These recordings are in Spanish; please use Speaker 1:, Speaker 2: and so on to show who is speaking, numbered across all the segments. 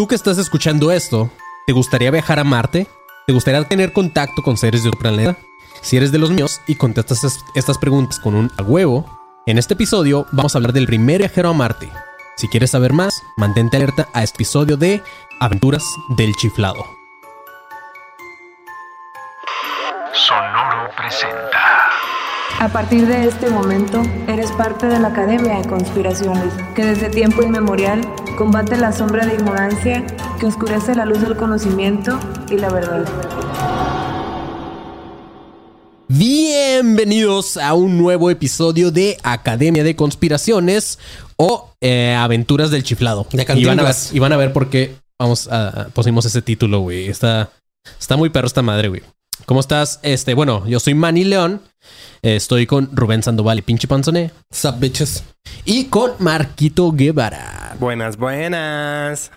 Speaker 1: Tú que estás escuchando esto, ¿te gustaría viajar a Marte? ¿Te gustaría tener contacto con seres de otro planeta? Si eres de los míos y contestas es- estas preguntas con un a huevo, en este episodio vamos a hablar del primer viajero a Marte. Si quieres saber más, mantente alerta a este episodio de Aventuras del Chiflado.
Speaker 2: Sonoro presenta.
Speaker 3: A partir de este momento, eres parte de la Academia de Conspiraciones, que desde tiempo inmemorial combate la sombra de ignorancia que oscurece la luz del conocimiento y la verdad.
Speaker 1: Bienvenidos a un nuevo episodio de Academia de Conspiraciones o eh, Aventuras del Chiflado.
Speaker 4: De
Speaker 1: y, van a ver, y van a ver por qué vamos a, pusimos ese título, güey. Está, está muy perro esta madre, güey. ¿Cómo estás? Este, bueno, yo soy Manny León. Estoy con Rubén Sandoval y pinche panzone.
Speaker 4: Sup, bitches.
Speaker 1: Y con Marquito Guevara.
Speaker 5: Buenas, buenas.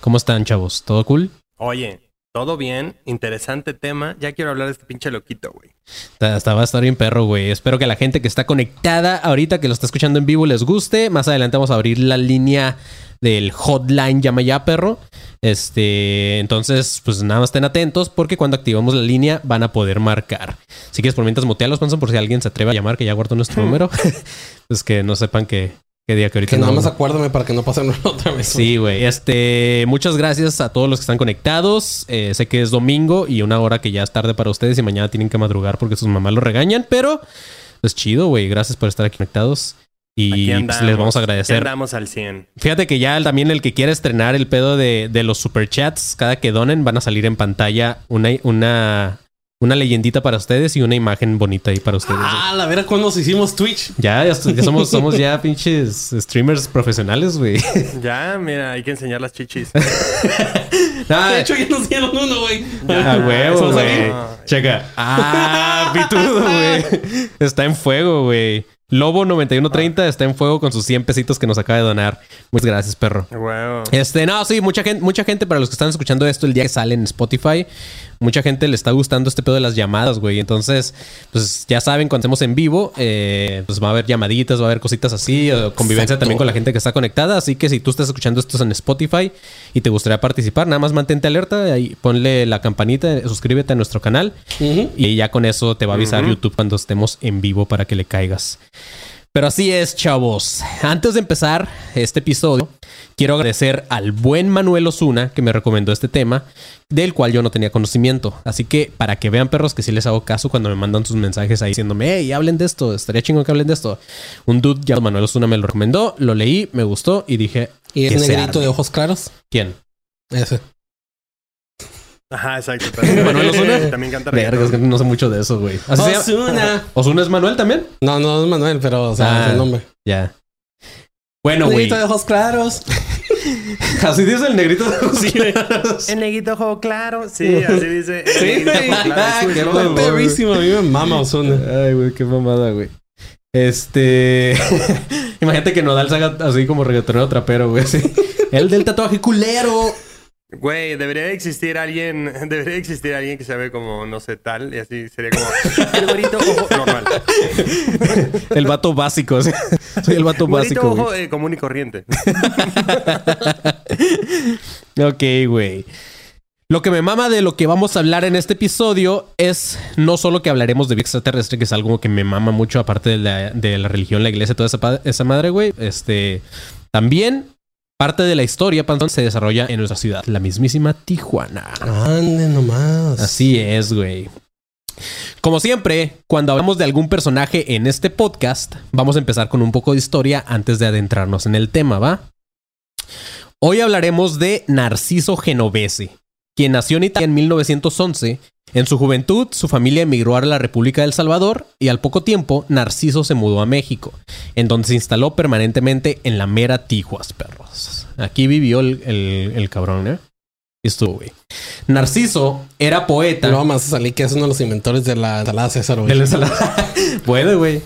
Speaker 1: ¿Cómo están, chavos? ¿Todo cool?
Speaker 5: Oye, todo bien, interesante tema. Ya quiero hablar de este pinche loquito, güey.
Speaker 1: Está, está- va a estar bien perro, güey. Espero que la gente que está conectada ahorita, que lo está escuchando en vivo, les guste. Más adelante vamos a abrir la línea del hotline Llama Ya, perro. Este, entonces, pues nada más estén atentos porque cuando activamos la línea van a poder marcar. Si quieres, por mientras mutealos, Panzón, por si alguien se atreve a llamar, que ya guardó nuestro número. pues que no sepan que, qué día que ahorita
Speaker 4: Que nada
Speaker 1: no-
Speaker 4: más acuérdame para que no pasen otra vez.
Speaker 1: Sí, güey. Este, muchas gracias a todos los que están conectados. Eh, sé que es domingo y una hora que ya es tarde para ustedes y mañana tienen que madrugar porque sus mamás lo regañan, pero es chido, güey. Gracias por estar aquí conectados. Y pues, les vamos a agradecer.
Speaker 5: andamos al 100.
Speaker 1: Fíjate que ya también el que quiera estrenar el pedo de, de los superchats, cada que donen van a salir en pantalla una, una, una leyendita para ustedes y una imagen bonita ahí para ustedes.
Speaker 4: Ah, la vera cuando nos hicimos Twitch.
Speaker 1: Ya, ya, ya somos, somos ya pinches streamers profesionales, güey.
Speaker 5: Ya, mira, hay que enseñar las chichis.
Speaker 1: Ah,
Speaker 4: De hecho, ya nos dieron uno, güey.
Speaker 1: A huevo, güey. Checa. Ah, pitudo, güey. Está en fuego, güey. Lobo 9130 está en fuego con sus 100 pesitos que nos acaba de donar. Muchas gracias, perro.
Speaker 5: Wow.
Speaker 1: Este, no, sí, mucha gente, mucha gente, para los que están escuchando esto el día que sale en Spotify, mucha gente le está gustando este pedo de las llamadas, güey. Entonces, pues ya saben, cuando hacemos en vivo, eh, pues va a haber llamaditas, va a haber cositas así, o convivencia
Speaker 4: Exacto.
Speaker 1: también con la gente que está conectada. Así que si tú estás escuchando esto en Spotify y te gustaría participar, nada más mantente alerta, ahí ponle la campanita, suscríbete a nuestro canal y ya con eso te va a avisar YouTube cuando estemos en vivo para que le caigas. Pero así es, chavos. Antes de empezar este episodio, quiero agradecer al buen Manuel Osuna que me recomendó este tema, del cual yo no tenía conocimiento. Así que para que vean, perros, que sí les hago caso cuando me mandan sus mensajes ahí diciéndome, hey, hablen de esto, estaría chingón que hablen de esto. Un dude llamado Manuel Osuna me lo recomendó, lo leí, me gustó y dije,
Speaker 4: Y es negrito de ojos claros.
Speaker 1: ¿quién?
Speaker 4: Ese.
Speaker 5: Ajá, exacto. También,
Speaker 1: Manuel Ozuna.
Speaker 5: También canta
Speaker 1: Verga, es que
Speaker 5: reggaetón.
Speaker 1: no sé mucho de eso, güey. Así se llama-
Speaker 4: Osuna.
Speaker 1: ¿Osuna es Manuel también?
Speaker 4: No, no es Manuel, pero o sea,
Speaker 1: Ah.
Speaker 4: es el nombre.
Speaker 1: Ya. Bueno, güey.
Speaker 4: negrito de ojos claros.
Speaker 1: Así dice el negrito de los
Speaker 5: El neguito ojo claro. Sí, así dice. El
Speaker 4: Sí,
Speaker 5: neguito
Speaker 4: güey.
Speaker 5: ojo claro.
Speaker 4: Ah, qué
Speaker 5: güey.
Speaker 4: perrísimo. A mí me mama Osuna.
Speaker 1: Ay, güey, qué mamada, güey. Este. Imagínate que Nodal se haga así como reggaetonero trapero, güey. así. El del tatuaje culero.
Speaker 5: Güey, debería existir alguien, debería existir alguien que se ve como, no sé, tal, y así sería como el güerito ojo normal.
Speaker 1: El vato básico. así. Soy el vato
Speaker 5: Güerito
Speaker 1: básico.
Speaker 5: ojo eh, común y corriente.
Speaker 1: Ok, güey. Lo que me mama de lo que vamos a hablar en este episodio es no solo que hablaremos de vida extraterrestre, que es algo que me mama mucho, aparte de la, de la religión, la iglesia, toda esa, esa madre, güey. Este. También parte de la historia, Panzón, se desarrolla en nuestra ciudad, la mismísima Tijuana.
Speaker 4: Ande nomás.
Speaker 1: Así es, güey. Como siempre, cuando hablamos de algún personaje en este podcast, vamos a empezar con un poco de historia antes de adentrarnos en el tema, ¿va? Hoy hablaremos de Narciso Genovese, quien nació en Italia en 1911. En su juventud, su familia emigró a la República del Salvador y al poco tiempo, Narciso se mudó a México, en donde se instaló permanentemente en la mera Tijuas, perros. Aquí vivió el, el- el cabrón, ¿eh? Estuvo, güey. Narciso era poeta.
Speaker 4: Luego más salí que es uno de los inventores de la ensalada César, güey.
Speaker 1: De la ensalada. Puede, güey.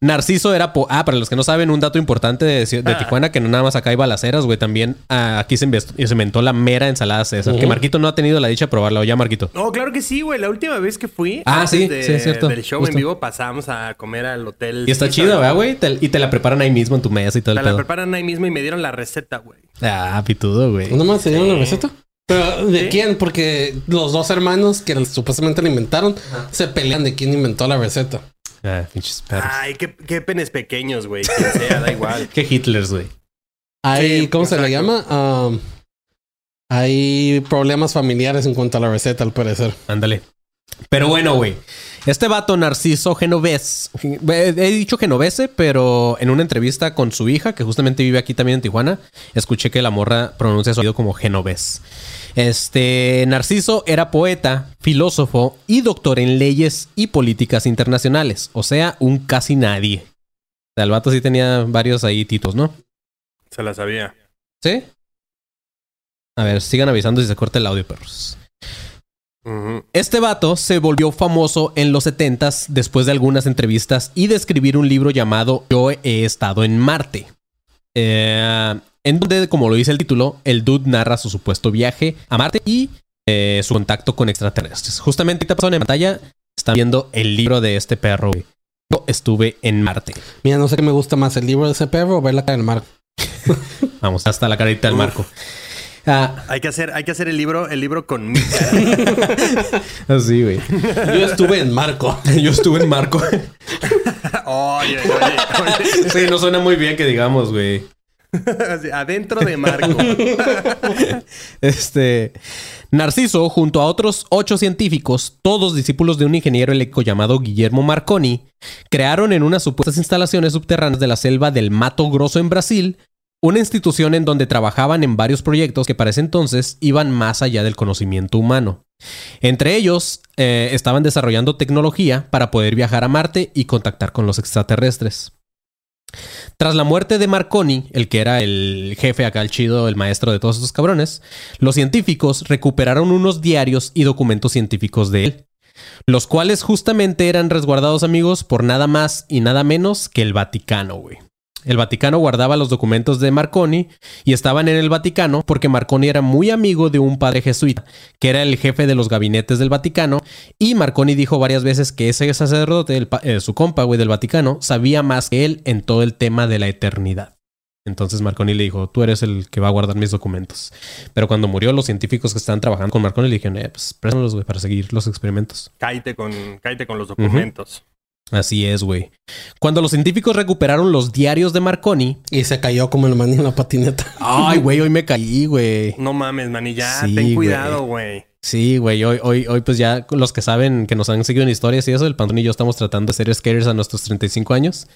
Speaker 1: Narciso era... po- ah, para los que no saben, un dato importante de, de
Speaker 5: Ah.
Speaker 1: Tijuana, que no nada más acá hay balaceras, güey. También ah, aquí se, inventó la mera ensalada César. Que
Speaker 4: Ujú.
Speaker 1: Marquito no ha tenido la dicha de probarla. ¿O ya, Marquito?
Speaker 5: No, claro que sí, güey. La última vez que fui,
Speaker 1: Ah,
Speaker 5: antes
Speaker 1: sí,
Speaker 5: de-
Speaker 1: sí, es cierto.
Speaker 5: del show
Speaker 1: Justo.
Speaker 5: en vivo, pasamos a comer al hotel.
Speaker 1: Y está chida, ¿verdad, güey? Te- y te la preparan ahí mismo en tu mesa y todo
Speaker 5: Te
Speaker 1: el
Speaker 5: la
Speaker 1: pedo.
Speaker 5: preparan ahí mismo y me dieron la receta, güey.
Speaker 1: Ah, pitudo, güey.
Speaker 4: ¿No más se dieron la receta? ¿Pero de
Speaker 5: Sí.
Speaker 4: quién? Porque los dos hermanos que supuestamente la inventaron se pelean de quién inventó la receta.
Speaker 1: Ah, pinches perros.
Speaker 5: Ay, qué, qué penes pequeños, güey. Quien sea, da igual.
Speaker 1: Qué Hitlers, güey.
Speaker 4: Hay,
Speaker 5: Sí,
Speaker 4: ¿cómo se le llama? Um, hay problemas familiares en cuanto a la receta, al parecer.
Speaker 1: Ándale. Pero bueno, güey. Este vato Narciso Genovés. He he dicho Genovese, pero en una entrevista con su hija, que justamente vive aquí también en Tijuana, escuché que la morra pronuncia su apellido como Genovés. Este Narciso era poeta, filósofo y doctor en leyes y políticas internacionales. O sea, un casi nadie. O sea, el vato sí tenía varios ahí títulos, ¿no?
Speaker 5: Se la sabía.
Speaker 1: ¿Sí? A ver, sigan avisando si se corta el audio, perros. Este vato se volvió famoso en los 70s después de algunas entrevistas y de escribir un libro llamado Yo he estado en Marte. Eh, en donde, como lo dice el título, el dude narra su supuesto viaje a Marte y eh, su contacto con extraterrestres. Justamente ahorita pasaron en pantalla, están viendo el libro de este perro. güey. Yo estuve en Marte.
Speaker 4: Mira, no sé qué me gusta más, el libro de ese perro o ver la cara del mar.
Speaker 1: Vamos, hasta la carita del marco. Ah,
Speaker 5: Hay que hacer, hay que hacer el libro, el libro con mi cara.
Speaker 1: así, güey.
Speaker 4: Yo estuve en Marco.
Speaker 1: Yo estuve en Marco.
Speaker 5: Oye, oye, oye.
Speaker 1: sí, no suena muy bien que digamos, güey.
Speaker 5: Adentro de Marco.
Speaker 1: Este Narciso, junto a otros ocho científicos, todos discípulos de un ingeniero eléctrico llamado Guillermo Marconi, crearon en unas supuestas instalaciones subterráneas de la selva del Mato Grosso en Brasil una institución en donde trabajaban en varios proyectos que para ese entonces iban más allá del conocimiento humano. Entre ellos, eh, estaban desarrollando tecnología para poder viajar a Marte y contactar con los extraterrestres. Tras la muerte de Marconi, el que era el jefe acá, el chido, el maestro de todos estos cabrones, los científicos recuperaron unos diarios y documentos científicos de él, los cuales justamente eran resguardados amigos por nada más y nada menos que el Vaticano, güey. El Vaticano guardaba los documentos de Marconi y estaban en el Vaticano porque Marconi era muy amigo de un padre jesuita, que era el jefe de los gabinetes del Vaticano, y Marconi dijo varias veces que ese sacerdote, el eh, su compa, güey, del Vaticano, sabía más que él en todo el tema de la eternidad. Entonces Marconi le dijo, tú eres el que va a guardar mis documentos. Pero cuando murió, los científicos que estaban trabajando con Marconi le dijeron, eh, pues préstamelos, güey, para seguir los experimentos.
Speaker 5: Cállate con, cállate con los documentos.
Speaker 1: Así es, güey. Cuando los científicos recuperaron los diarios de Marconi,
Speaker 4: Y se cayó como el maní en la patineta.
Speaker 1: ay, güey, hoy me caí, güey.
Speaker 5: No mames, man, y ya,
Speaker 1: Sí,
Speaker 5: ten cuidado, güey.
Speaker 1: Sí, güey, hoy, hoy, hoy pues ya los que saben que nos han seguido en historias y eso, el Pantón y yo estamos tratando de ser skaters a nuestros 35 años.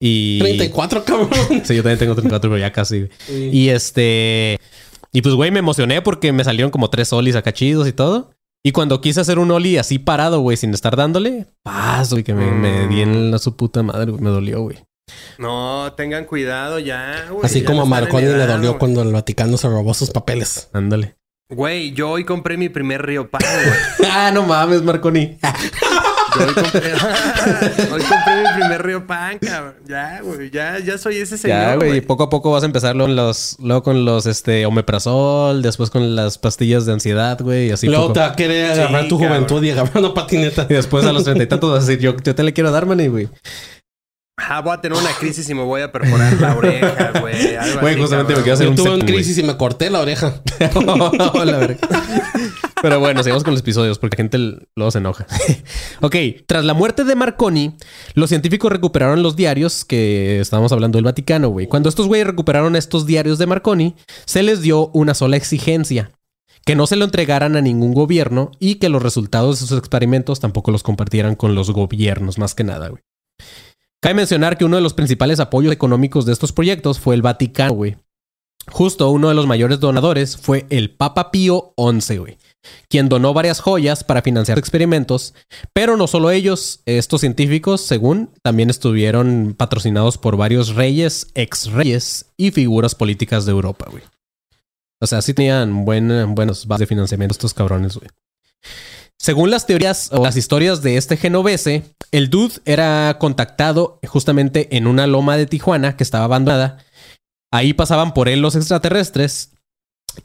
Speaker 1: Y...
Speaker 4: 34, cabrón.
Speaker 1: Sí, yo también tengo 34, pero ya casi.
Speaker 4: Y
Speaker 1: este... Y pues, güey, me emocioné porque me salieron como tres olis acá chidos y todo. Y cuando quise hacer un oli así parado, güey, sin estar dándole, paz, güey, que me, me di en la su puta madre, güey, me dolió, güey.
Speaker 5: No, tengan cuidado ya, güey.
Speaker 4: así
Speaker 5: ya
Speaker 4: como a Marconi le dolió cuando el Vaticano se robó sus papeles.
Speaker 1: Ándale.
Speaker 5: Güey, yo hoy compré mi primer Río Pan, güey.
Speaker 1: ah, no mames, Marconi.
Speaker 5: Yo hoy compré... hoy compré mi primer Río Pan, cabrón. Ya, güey. Ya, ya soy ese señor,
Speaker 1: ya, güey,
Speaker 5: güey.
Speaker 1: poco a poco vas a empezar luego, en los, luego con los, este, omeprazol, después con las pastillas de ansiedad, güey, y así
Speaker 4: Luego
Speaker 1: poco.
Speaker 4: te va a querer agarrar
Speaker 5: Sí,
Speaker 4: tu
Speaker 5: cabrón.
Speaker 4: juventud y agarrar una patineta.
Speaker 1: Y después a los treinta y tantos vas a decir, yo, yo te le quiero dar, man, güey.
Speaker 5: Ah, voy a tener una crisis y me voy a perforar la oreja, güey.
Speaker 1: Güey, justamente me hacer
Speaker 4: Yo
Speaker 1: un
Speaker 4: tuve una crisis y me corté la oreja.
Speaker 1: La verga. Pero bueno, sigamos con los episodios porque la gente luego se enoja. ok, tras la muerte de Marconi, los científicos recuperaron los diarios que estábamos hablando del Vaticano, güey. Cuando estos güeyes recuperaron estos diarios de Marconi, se les dio una sola exigencia. Que no se lo entregaran a ningún gobierno y que los resultados de sus experimentos tampoco los compartieran con los gobiernos, más que nada, güey. Cabe mencionar que uno de los principales apoyos económicos de estos proyectos fue el Vaticano, güey. Justo uno de los mayores donadores fue el Papa Pío XI, güey, quien donó varias joyas para financiar experimentos, pero no solo ellos, estos científicos, según, también estuvieron patrocinados por varios reyes, ex reyes y figuras políticas de Europa, güey. O sea, sí tenían buen, buenos bases de financiamiento estos cabrones, güey. Según las teorías o las historias de este genovese, el dude era contactado justamente en una loma de Tijuana que estaba abandonada. Ahí pasaban por él los extraterrestres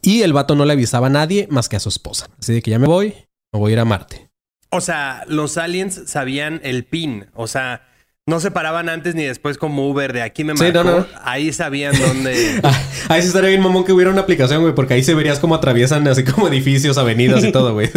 Speaker 1: y el vato no le avisaba a nadie más que a su esposa. Así de que ya me voy, me voy a ir a Marte.
Speaker 5: O sea, los aliens sabían el pin. O sea, No se paraban antes ni después como Uber de aquí me
Speaker 1: Sí,
Speaker 5: marcó.
Speaker 1: no, no.
Speaker 5: Ahí sabían dónde.
Speaker 1: Ah, Ahí sí estaría bien mamón que hubiera una aplicación, güey, porque ahí se verías cómo atraviesan así como edificios, avenidas y todo, güey.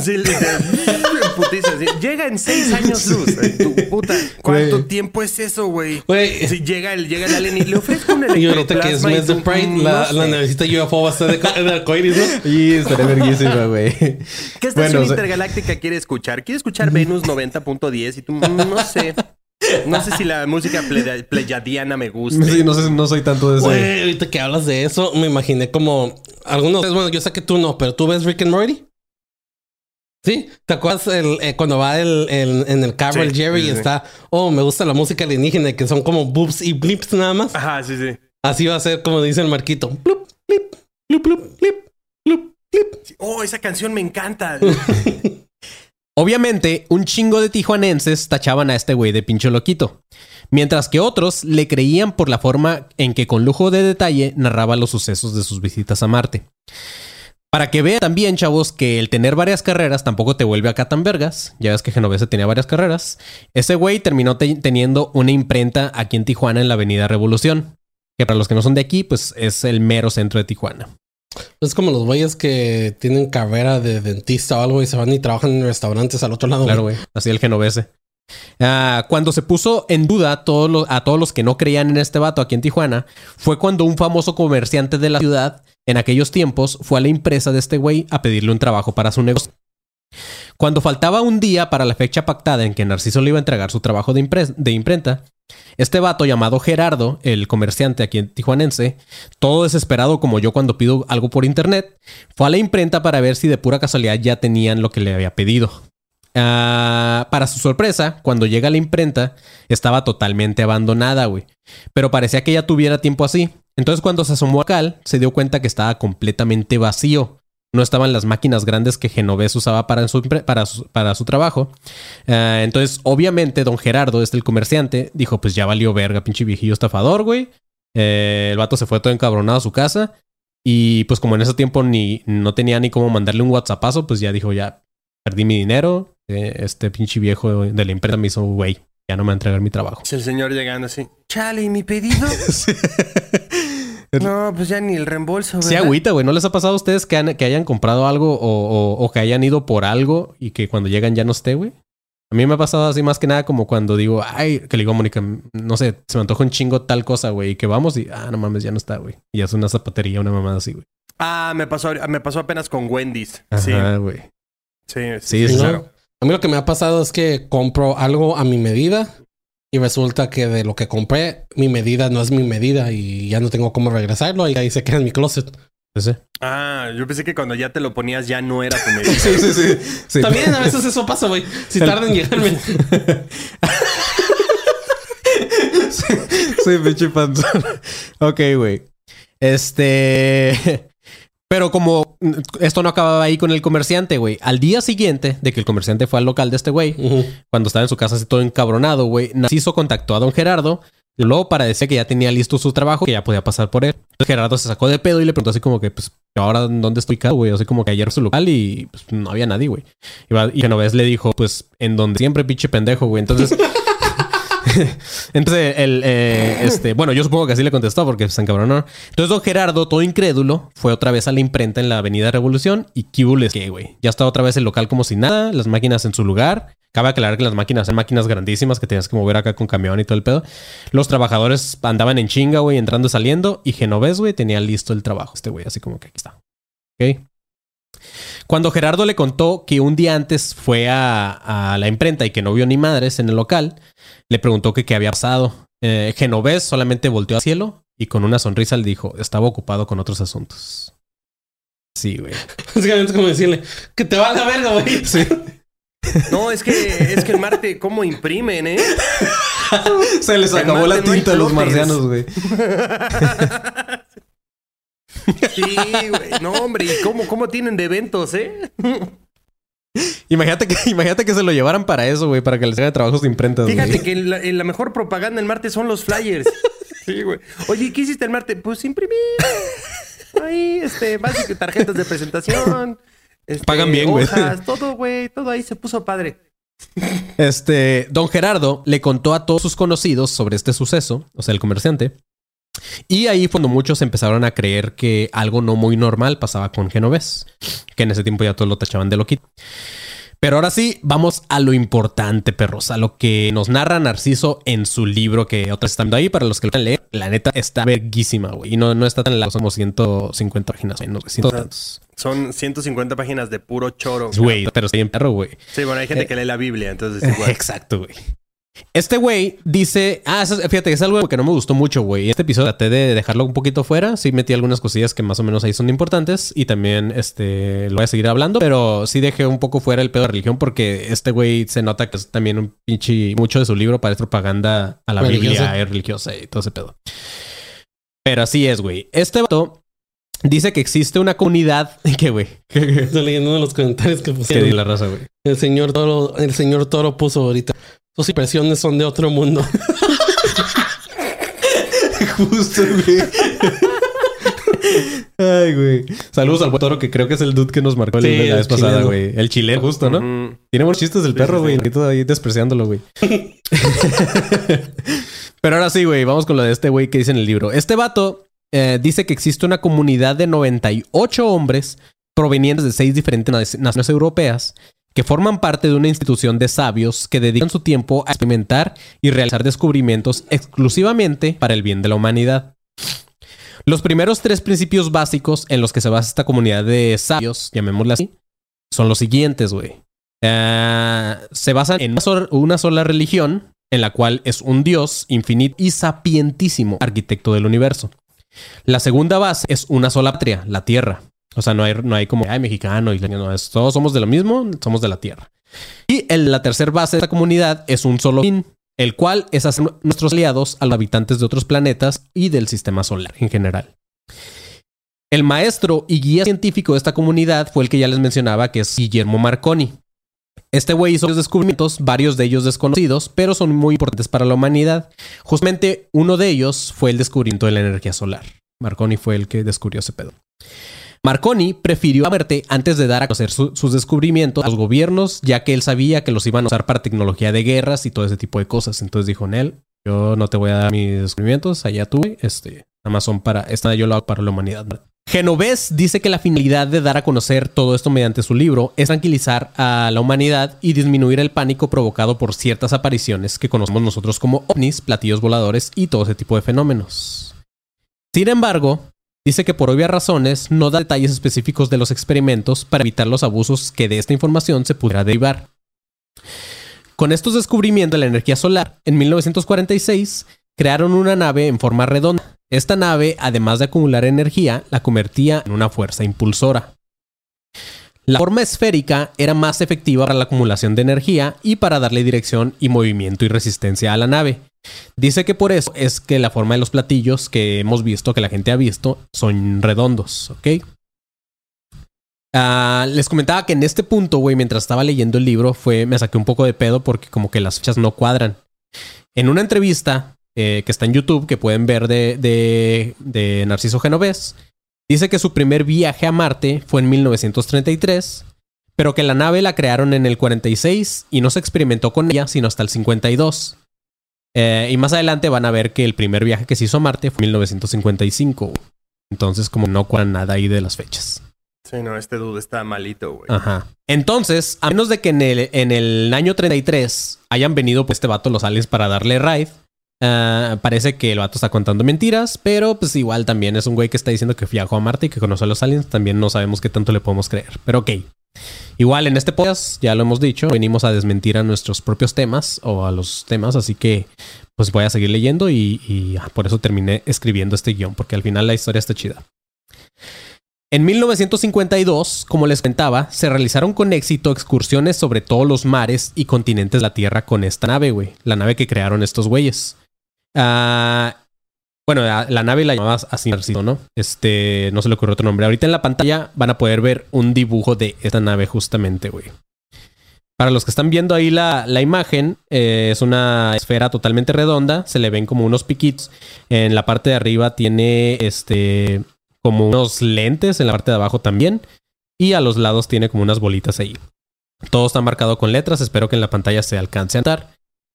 Speaker 5: Sí, literal. Putiza, así, Llega en seis años luz. Tu puta. ¿Cuánto tiempo es eso, güey? Si llega el, llega el alien y le ofrezco un
Speaker 4: Y ahorita que es
Speaker 5: electroplasma
Speaker 4: mes de Pride, la, la navecita UFO va a estar de, de arcoíris, ¿no?
Speaker 1: Y estaría verguísima, güey.
Speaker 5: ¿Qué estación
Speaker 1: Bueno,
Speaker 5: intergaláctica quiere escuchar? ¿Quiere escuchar Venus 90.10? Y tú, mm, no sé. No sé si la música ple- pleyadiana me gusta.
Speaker 1: Sí, no sé, no soy tanto de ese.
Speaker 4: Güey, ahorita que hablas de eso, me imaginé como algunos. Bueno, yo sé que tú no, pero tú ves Rick and Morty. ¿Sí? ¿Te acuerdas el, eh, cuando va el, el- en el carro
Speaker 5: Sí,
Speaker 4: el Jerry
Speaker 5: sí,
Speaker 4: y está, oh, me gusta la música alienígena, que son como boops y blips nada más?
Speaker 5: Ajá, sí, sí.
Speaker 4: Así va a ser como dice el marquito. Plup, blip, plup, plup, blip, plup, blip.
Speaker 5: Oh, esa canción me encanta.
Speaker 1: Obviamente, un chingo de tijuanenses tachaban a este güey de pincho loquito, mientras que otros le creían por la forma en que con lujo de detalle narraba los sucesos de sus visitas a Marte. Para que vean también, chavos, que el tener varias carreras tampoco te vuelve acá tan vergas. Ya ves que Genovese tenía varias carreras. Ese güey terminó te- teniendo una imprenta aquí en Tijuana en la Avenida Revolución. Que para los que no son de aquí, pues es el mero centro de Tijuana.
Speaker 4: Es como los güeyes que tienen carrera de dentista o algo y se van y trabajan en restaurantes al otro lado.
Speaker 1: Claro, güey. Así el genovese. Ah, cuando se puso en duda a todos, los, a todos los que no creían en este vato aquí en Tijuana, fue cuando un famoso comerciante de la ciudad, en aquellos tiempos, fue a la empresa de este güey a pedirle un trabajo para su negocio. Cuando faltaba un día para la fecha pactada en que Narciso le iba a entregar su trabajo de, imprenta, este vato llamado Gerardo, el comerciante aquí en tijuanense, todo desesperado como yo cuando pido algo por internet, fue a la imprenta para ver si de pura casualidad ya tenían lo que le había pedido. Ah, para su sorpresa, cuando llega a la imprenta, estaba totalmente abandonada, güey. Pero parecía que ya tuviera tiempo así. Entonces, cuando se asomó a Cal, se dio cuenta que estaba completamente vacío. No estaban las máquinas grandes que Genovés usaba para su, para su, para su trabajo. Ah, entonces, obviamente, don Gerardo, este el comerciante, dijo: Pues ya valió verga, pinche viejillo estafador, güey. Eh, el vato se fue todo encabronado a su casa. Y pues, como en ese tiempo ni no tenía ni cómo mandarle un WhatsAppazo, pues ya dijo: Ya perdí mi dinero. Eh, este pinche viejo de la empresa me hizo, güey, ya no me va a entregar mi trabajo.
Speaker 5: Es el señor llegando así. Chale, ¿y mi pedido? No, pues ya ni el reembolso,
Speaker 1: Sí,
Speaker 5: ¿verdad?
Speaker 1: agüita, güey. ¿No les ha pasado a ustedes que, han- que hayan comprado algo o, o- o que hayan ido por algo y que cuando llegan ya no esté, güey? A mí me ha pasado así más que nada como cuando digo, ay, que le digo a Mónica, no sé, se me antoja un chingo tal cosa, güey, y que vamos y, ah, no mames, ya no está, güey. Y es una zapatería, una mamada así, güey.
Speaker 5: Ah, me pasó, me pasó apenas con Wendy's. Sí,
Speaker 1: Ajá, güey.
Speaker 5: sí,
Speaker 1: Sí,
Speaker 5: sí,
Speaker 1: sí.
Speaker 5: claro.
Speaker 4: A mí lo que me ha pasado es que compro algo a mi medida y resulta que de lo que compré, mi medida no es mi medida y ya no tengo cómo regresarlo y ahí se queda en mi closet.
Speaker 5: Ah, yo pensé que cuando ya te lo ponías ya no era tu medida.
Speaker 1: Sí, sí, sí. sí.
Speaker 4: También a veces eso pasa, güey. Si
Speaker 1: El-
Speaker 4: tarda en llegarme.
Speaker 1: Sí, pinche panzón. ok, güey. Este. Pero como esto no acababa ahí con el comerciante, güey. Al día siguiente de que el comerciante fue al local de este güey, cuando estaba en su casa así todo encabronado, güey, Narciso contactó a don Gerardo. Luego para decir que ya tenía listo su trabajo, que ya podía pasar por él. Entonces Gerardo se sacó de pedo y le preguntó así como que, pues, ahora dónde estoy, güey. Así como que ayer su local y pues, no había nadie, güey. Y, y Genovés le dijo, pues, en donde siempre pinche pendejo, güey. Entonces... Entonces, el, eh, este, bueno, yo supongo que así le contestó porque se encabronó. Entonces, don Gerardo, todo incrédulo, fue otra vez a la imprenta en la Avenida Revolución y ¿qué que, güey? Ya está otra vez el local como si nada, las máquinas en su lugar. Cabe aclarar que las máquinas son máquinas grandísimas que tenías que mover acá con camión y todo el pedo. Los trabajadores andaban en chinga, güey, entrando y saliendo. Y Genovés, güey, tenía listo el trabajo. Este güey, así como que aquí está. Ok. Cuando Gerardo le contó que un día antes fue a la imprenta y que no vio ni madres en el local, le preguntó que qué había pasado. Eh, Genovés solamente volteó al cielo y con una sonrisa le dijo, estaba ocupado con otros asuntos. Sí, güey.
Speaker 4: Básicamente es como decirle que te va a la verga, güey.
Speaker 1: Sí.
Speaker 5: No, es que, es que el Marte, ¿cómo imprimen, eh?
Speaker 1: Se les
Speaker 5: En
Speaker 1: acabó la
Speaker 5: no
Speaker 1: tinta a los marcianos, güey.
Speaker 5: Sí, güey. No, hombre, ¿y cómo, cómo tienen de eventos, eh?
Speaker 1: Imagínate que, imagínate que se lo llevaran para eso, güey, para que les haga trabajos de imprenta. güey.
Speaker 5: Fíjate que la, en la mejor propaganda del Marte son los flyers. Sí, güey. Oye, ¿qué hiciste el Marte? Pues imprimí. Ahí, este, básicamente tarjetas de presentación. este,
Speaker 1: Pagan bien, güey.
Speaker 5: Todo, güey. Todo ahí se puso padre.
Speaker 1: Este, don Gerardo le contó a todos sus conocidos sobre este suceso, o sea, el comerciante. Y ahí fue cuando muchos empezaron a creer que algo no muy normal pasaba con Genovés, que en ese tiempo ya todos lo tachaban de loquito. Pero ahora sí, vamos a lo importante, perros, a lo que nos narra Narciso en su libro que otra están viendo ahí. Para los que lo quieran leer, la neta está verguísima, güey. Y no, no está tan largo, somos 150 páginas menos,
Speaker 5: Son 150 páginas de puro choro.
Speaker 1: Güey, pero está bien perro, güey.
Speaker 5: Sí, bueno, hay gente eh, que lee la Biblia, entonces
Speaker 1: igual. Exacto, güey. Este güey dice, ah, fíjate, es algo que no me gustó mucho, güey. Este episodio traté de dejarlo un poquito fuera. Sí metí algunas cosillas que más o menos ahí son importantes y también este lo voy a seguir hablando, pero sí dejé un poco fuera el pedo de religión porque este güey se nota que es también un pinche mucho de su libro para propaganda a la Biblia es religiosa y todo ese pedo. Pero así es, güey. Este vato dice que existe una comunidad ¿Qué, güey.
Speaker 4: Estoy leyendo uno de los comentarios que pusieron.
Speaker 1: la raza, güey.
Speaker 4: El señor Toro, el señor Toro puso ahorita. Sus impresiones son de otro mundo.
Speaker 1: Justo, güey. Ay, güey. Saludos al toro que creo que es el dude que nos marcó la vez pasada, güey. El chileno, justo, ¿no? Tiene buenos chistes del perro, güey. Sí, ahí despreciándolo, güey. Pero ahora sí, güey. Vamos con lo de este güey que dice en el libro. Este vato eh, dice que existe una comunidad de 98 hombres provenientes de seis diferentes naciones europeas que forman parte de una institución de sabios que dedican su tiempo a experimentar y realizar descubrimientos exclusivamente para el bien de la humanidad. Los primeros tres principios básicos en los que se basa esta comunidad de sabios, llamémosla así, son los siguientes, güey. Eh, se basan en una sola religión, en la cual es un dios infinito y sapientísimo arquitecto del universo. La segunda base es una sola patria, la Tierra. O sea, no hay, no hay como, ay, mexicano y no, todos somos de lo mismo, somos de la tierra. Y la tercera base de esta comunidad es un solo fin, el cual es hacer nuestros aliados a los habitantes de otros planetas y del sistema solar en general. El maestro y guía científico de esta comunidad fue el que ya les mencionaba, que es Guillermo Marconi. Este güey hizo descubrimientos, varios de ellos desconocidos, pero son muy importantes para la humanidad. Justamente uno de ellos fue el descubrimiento de la energía solar. Marconi fue el que descubrió ese pedo. Marconi prefirió muerte antes de dar a conocer sus descubrimientos a los gobiernos, ya que él sabía que los iban a usar para tecnología de guerras y todo ese tipo de cosas. Entonces dijo, Nel, yo no te voy a dar mis descubrimientos, allá tú, este, nada más son para, esta yo lo hago para la humanidad. Genovés dice que la finalidad de dar a conocer todo esto mediante su libro es tranquilizar a la humanidad y disminuir el pánico provocado por ciertas apariciones que conocemos nosotros como ovnis, platillos voladores y todo ese tipo de fenómenos. Sin embargo, Dice que por obvias razones no da detalles específicos de los experimentos para evitar los abusos que de esta información se pudiera derivar. Con estos descubrimientos de la energía solar, en 1946 crearon una nave en forma redonda. Esta nave, además de acumular energía, la convertía en una fuerza impulsora. La forma esférica era más efectiva para la acumulación de energía y para darle dirección y movimiento y resistencia a la nave, Dice que por eso es que la forma de los platillos que hemos visto, que la gente ha visto, son redondos, ¿ok? Ah, les comentaba que en este punto, güey, mientras estaba leyendo el libro, fue, me saqué un poco de pedo porque como que las fechas no cuadran. En una entrevista eh, que está en YouTube, que pueden ver de, de, de Narciso Genovés, dice que su primer viaje a Marte fue en 1933, pero que la nave la crearon en el 46 y no se experimentó con ella sino hasta el 52. Eh, y más adelante van a ver que el primer viaje que se hizo a Marte fue en 1955. Entonces, como no cuadran nada ahí de las fechas.
Speaker 5: Sí, no, este dude está malito, güey.
Speaker 1: Ajá. Entonces, a menos de que en el, en el año 33 hayan venido pues este vato los aliens para darle raid, eh, parece que el vato está contando mentiras, pero pues igual también es un güey que está diciendo que viajó a Marte y que conoce a los aliens. También no sabemos qué tanto le podemos creer. Pero ok. Igual en este podcast, ya lo hemos dicho, venimos a desmentir a nuestros propios temas o a los temas, así que pues voy a seguir leyendo y, ah, por eso terminé escribiendo este guion, porque al final la historia está chida. En 1952, como les contaba, se realizaron con éxito excursiones sobre todos los mares y continentes de la Tierra con esta nave, güey. La nave que crearon estos güeyes. Ah, bueno, la, nave la llamabas así, ¿no? Este, no se le ocurrió otro nombre. Ahorita en la pantalla van a poder ver un dibujo de esta nave justamente, güey. Para los que están viendo ahí la, imagen, eh, es una esfera totalmente redonda. Se le ven como unos piquitos. En la parte de arriba tiene este como unos lentes en la parte de abajo también. Y a los lados tiene como unas bolitas ahí. Todo está marcado con letras. Espero que en la pantalla se alcance a notar.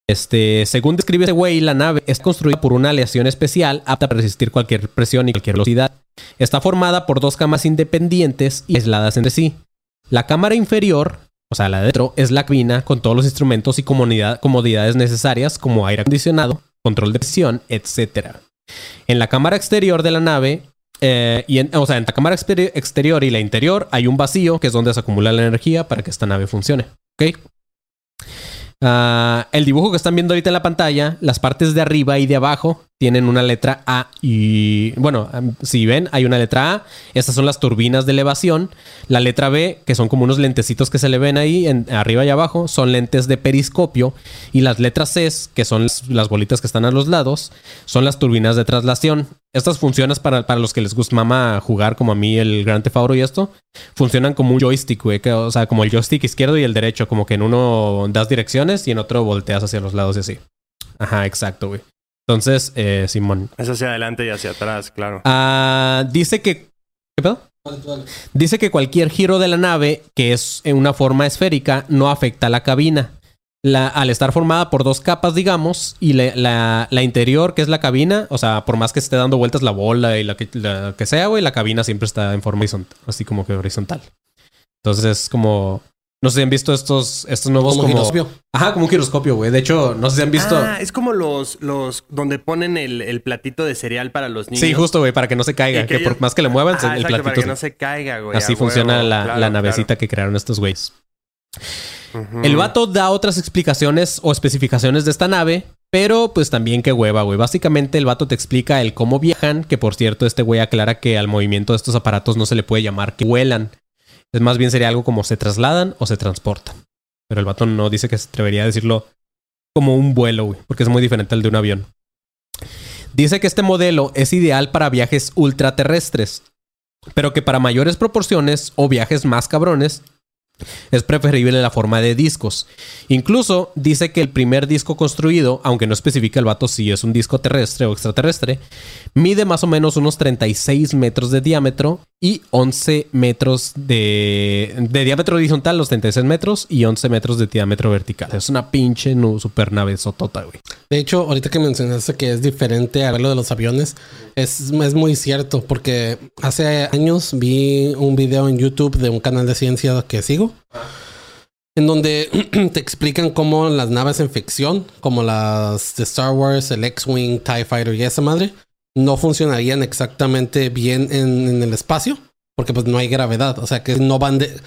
Speaker 1: Este, según describe este güey, la nave es construida por una aleación especial apta para resistir cualquier presión y cualquier velocidad. Está formada por dos camas independientes y aisladas entre sí. La cámara inferior, o sea, la de dentro, es la cabina con todos los instrumentos y comodidades necesarias como aire acondicionado, control de presión, etc. En la cámara exterior de la nave, eh, y o sea, en la cámara exterior y la interior hay un vacío que es donde se acumula la energía para que esta nave funcione. ¿Ok? Ah, el dibujo que están viendo ahorita en la pantalla, las partes de arriba y de abajo tienen una letra A y bueno, si ven, hay una letra A, estas son las turbinas de elevación, la letra B, que son como unos lentecitos que se le ven ahí en, arriba y abajo, son lentes de periscopio. Y las letras C, que son las bolitas que están a los lados, son las turbinas de traslación. Estas funcionan para, para los que les gusta mama jugar como a mí el Gran Tefauro y esto. Funcionan como un joystick, güey. o sea, como el joystick izquierdo y el derecho. Como que en uno das direcciones y en otro volteas hacia los lados y así. Ajá, exacto, güey. Entonces, eh, Simón.
Speaker 5: Es hacia adelante y hacia atrás, claro.
Speaker 1: Ah, dice que... ¿Qué pedo? Dice que cualquier giro de la nave, que es en una forma esférica, no afecta a la cabina al estar formada por dos capas, digamos, y la, interior, que es la cabina, o sea, por más que esté dando vueltas la bola y la que, que sea, güey, la cabina siempre está en forma horizontal, así como que horizontal. Entonces es como... No sé si han visto estos, estos nuevos
Speaker 4: como... giroscopio.
Speaker 1: Ajá, como un giroscopio, güey. De hecho, no sé si han visto...
Speaker 5: Ah, es como los... los donde ponen el, platito de cereal para los niños.
Speaker 1: Sí, justo, güey, para que no se caiga. Que, por más que le muevan, el platito...
Speaker 5: para que no se caiga, güey.
Speaker 1: Así funciona la, navecita que crearon estos güeyes. El vato da otras explicaciones o especificaciones de esta nave, pero pues también qué hueva, güey. Básicamente el vato te explica el cómo viajan, que por cierto este güey aclara que al movimiento de estos aparatos no se le puede llamar que vuelan. Es más bien sería algo como se trasladan o se transportan. Pero el vato no dice que se atrevería a decirlo como un vuelo, güey, porque es muy diferente al de un avión. Dice que este modelo es ideal para viajes ultraterrestres, pero que para mayores proporciones o viajes más cabrones es preferible la forma de discos. Incluso dice que el primer disco construido, aunque no especifica el vato si es un disco terrestre o extraterrestre, mide más o menos unos 36 metros de diámetro y 11 metros de, de diámetro horizontal, los 36 metros, y 11 metros de diámetro vertical. Es una pinche super nave sotota, güey.
Speaker 4: De hecho, ahorita que mencionaste que es diferente a lo de los aviones, es, es muy cierto, porque hace años vi un video en YouTube de un canal de ciencia que sigo en donde te explican cómo las naves en ficción, como las de Star Wars, el X-Wing, TIE Fighter y esa madre, no funcionarían exactamente bien en, el espacio, porque pues no hay gravedad, o sea que no van de...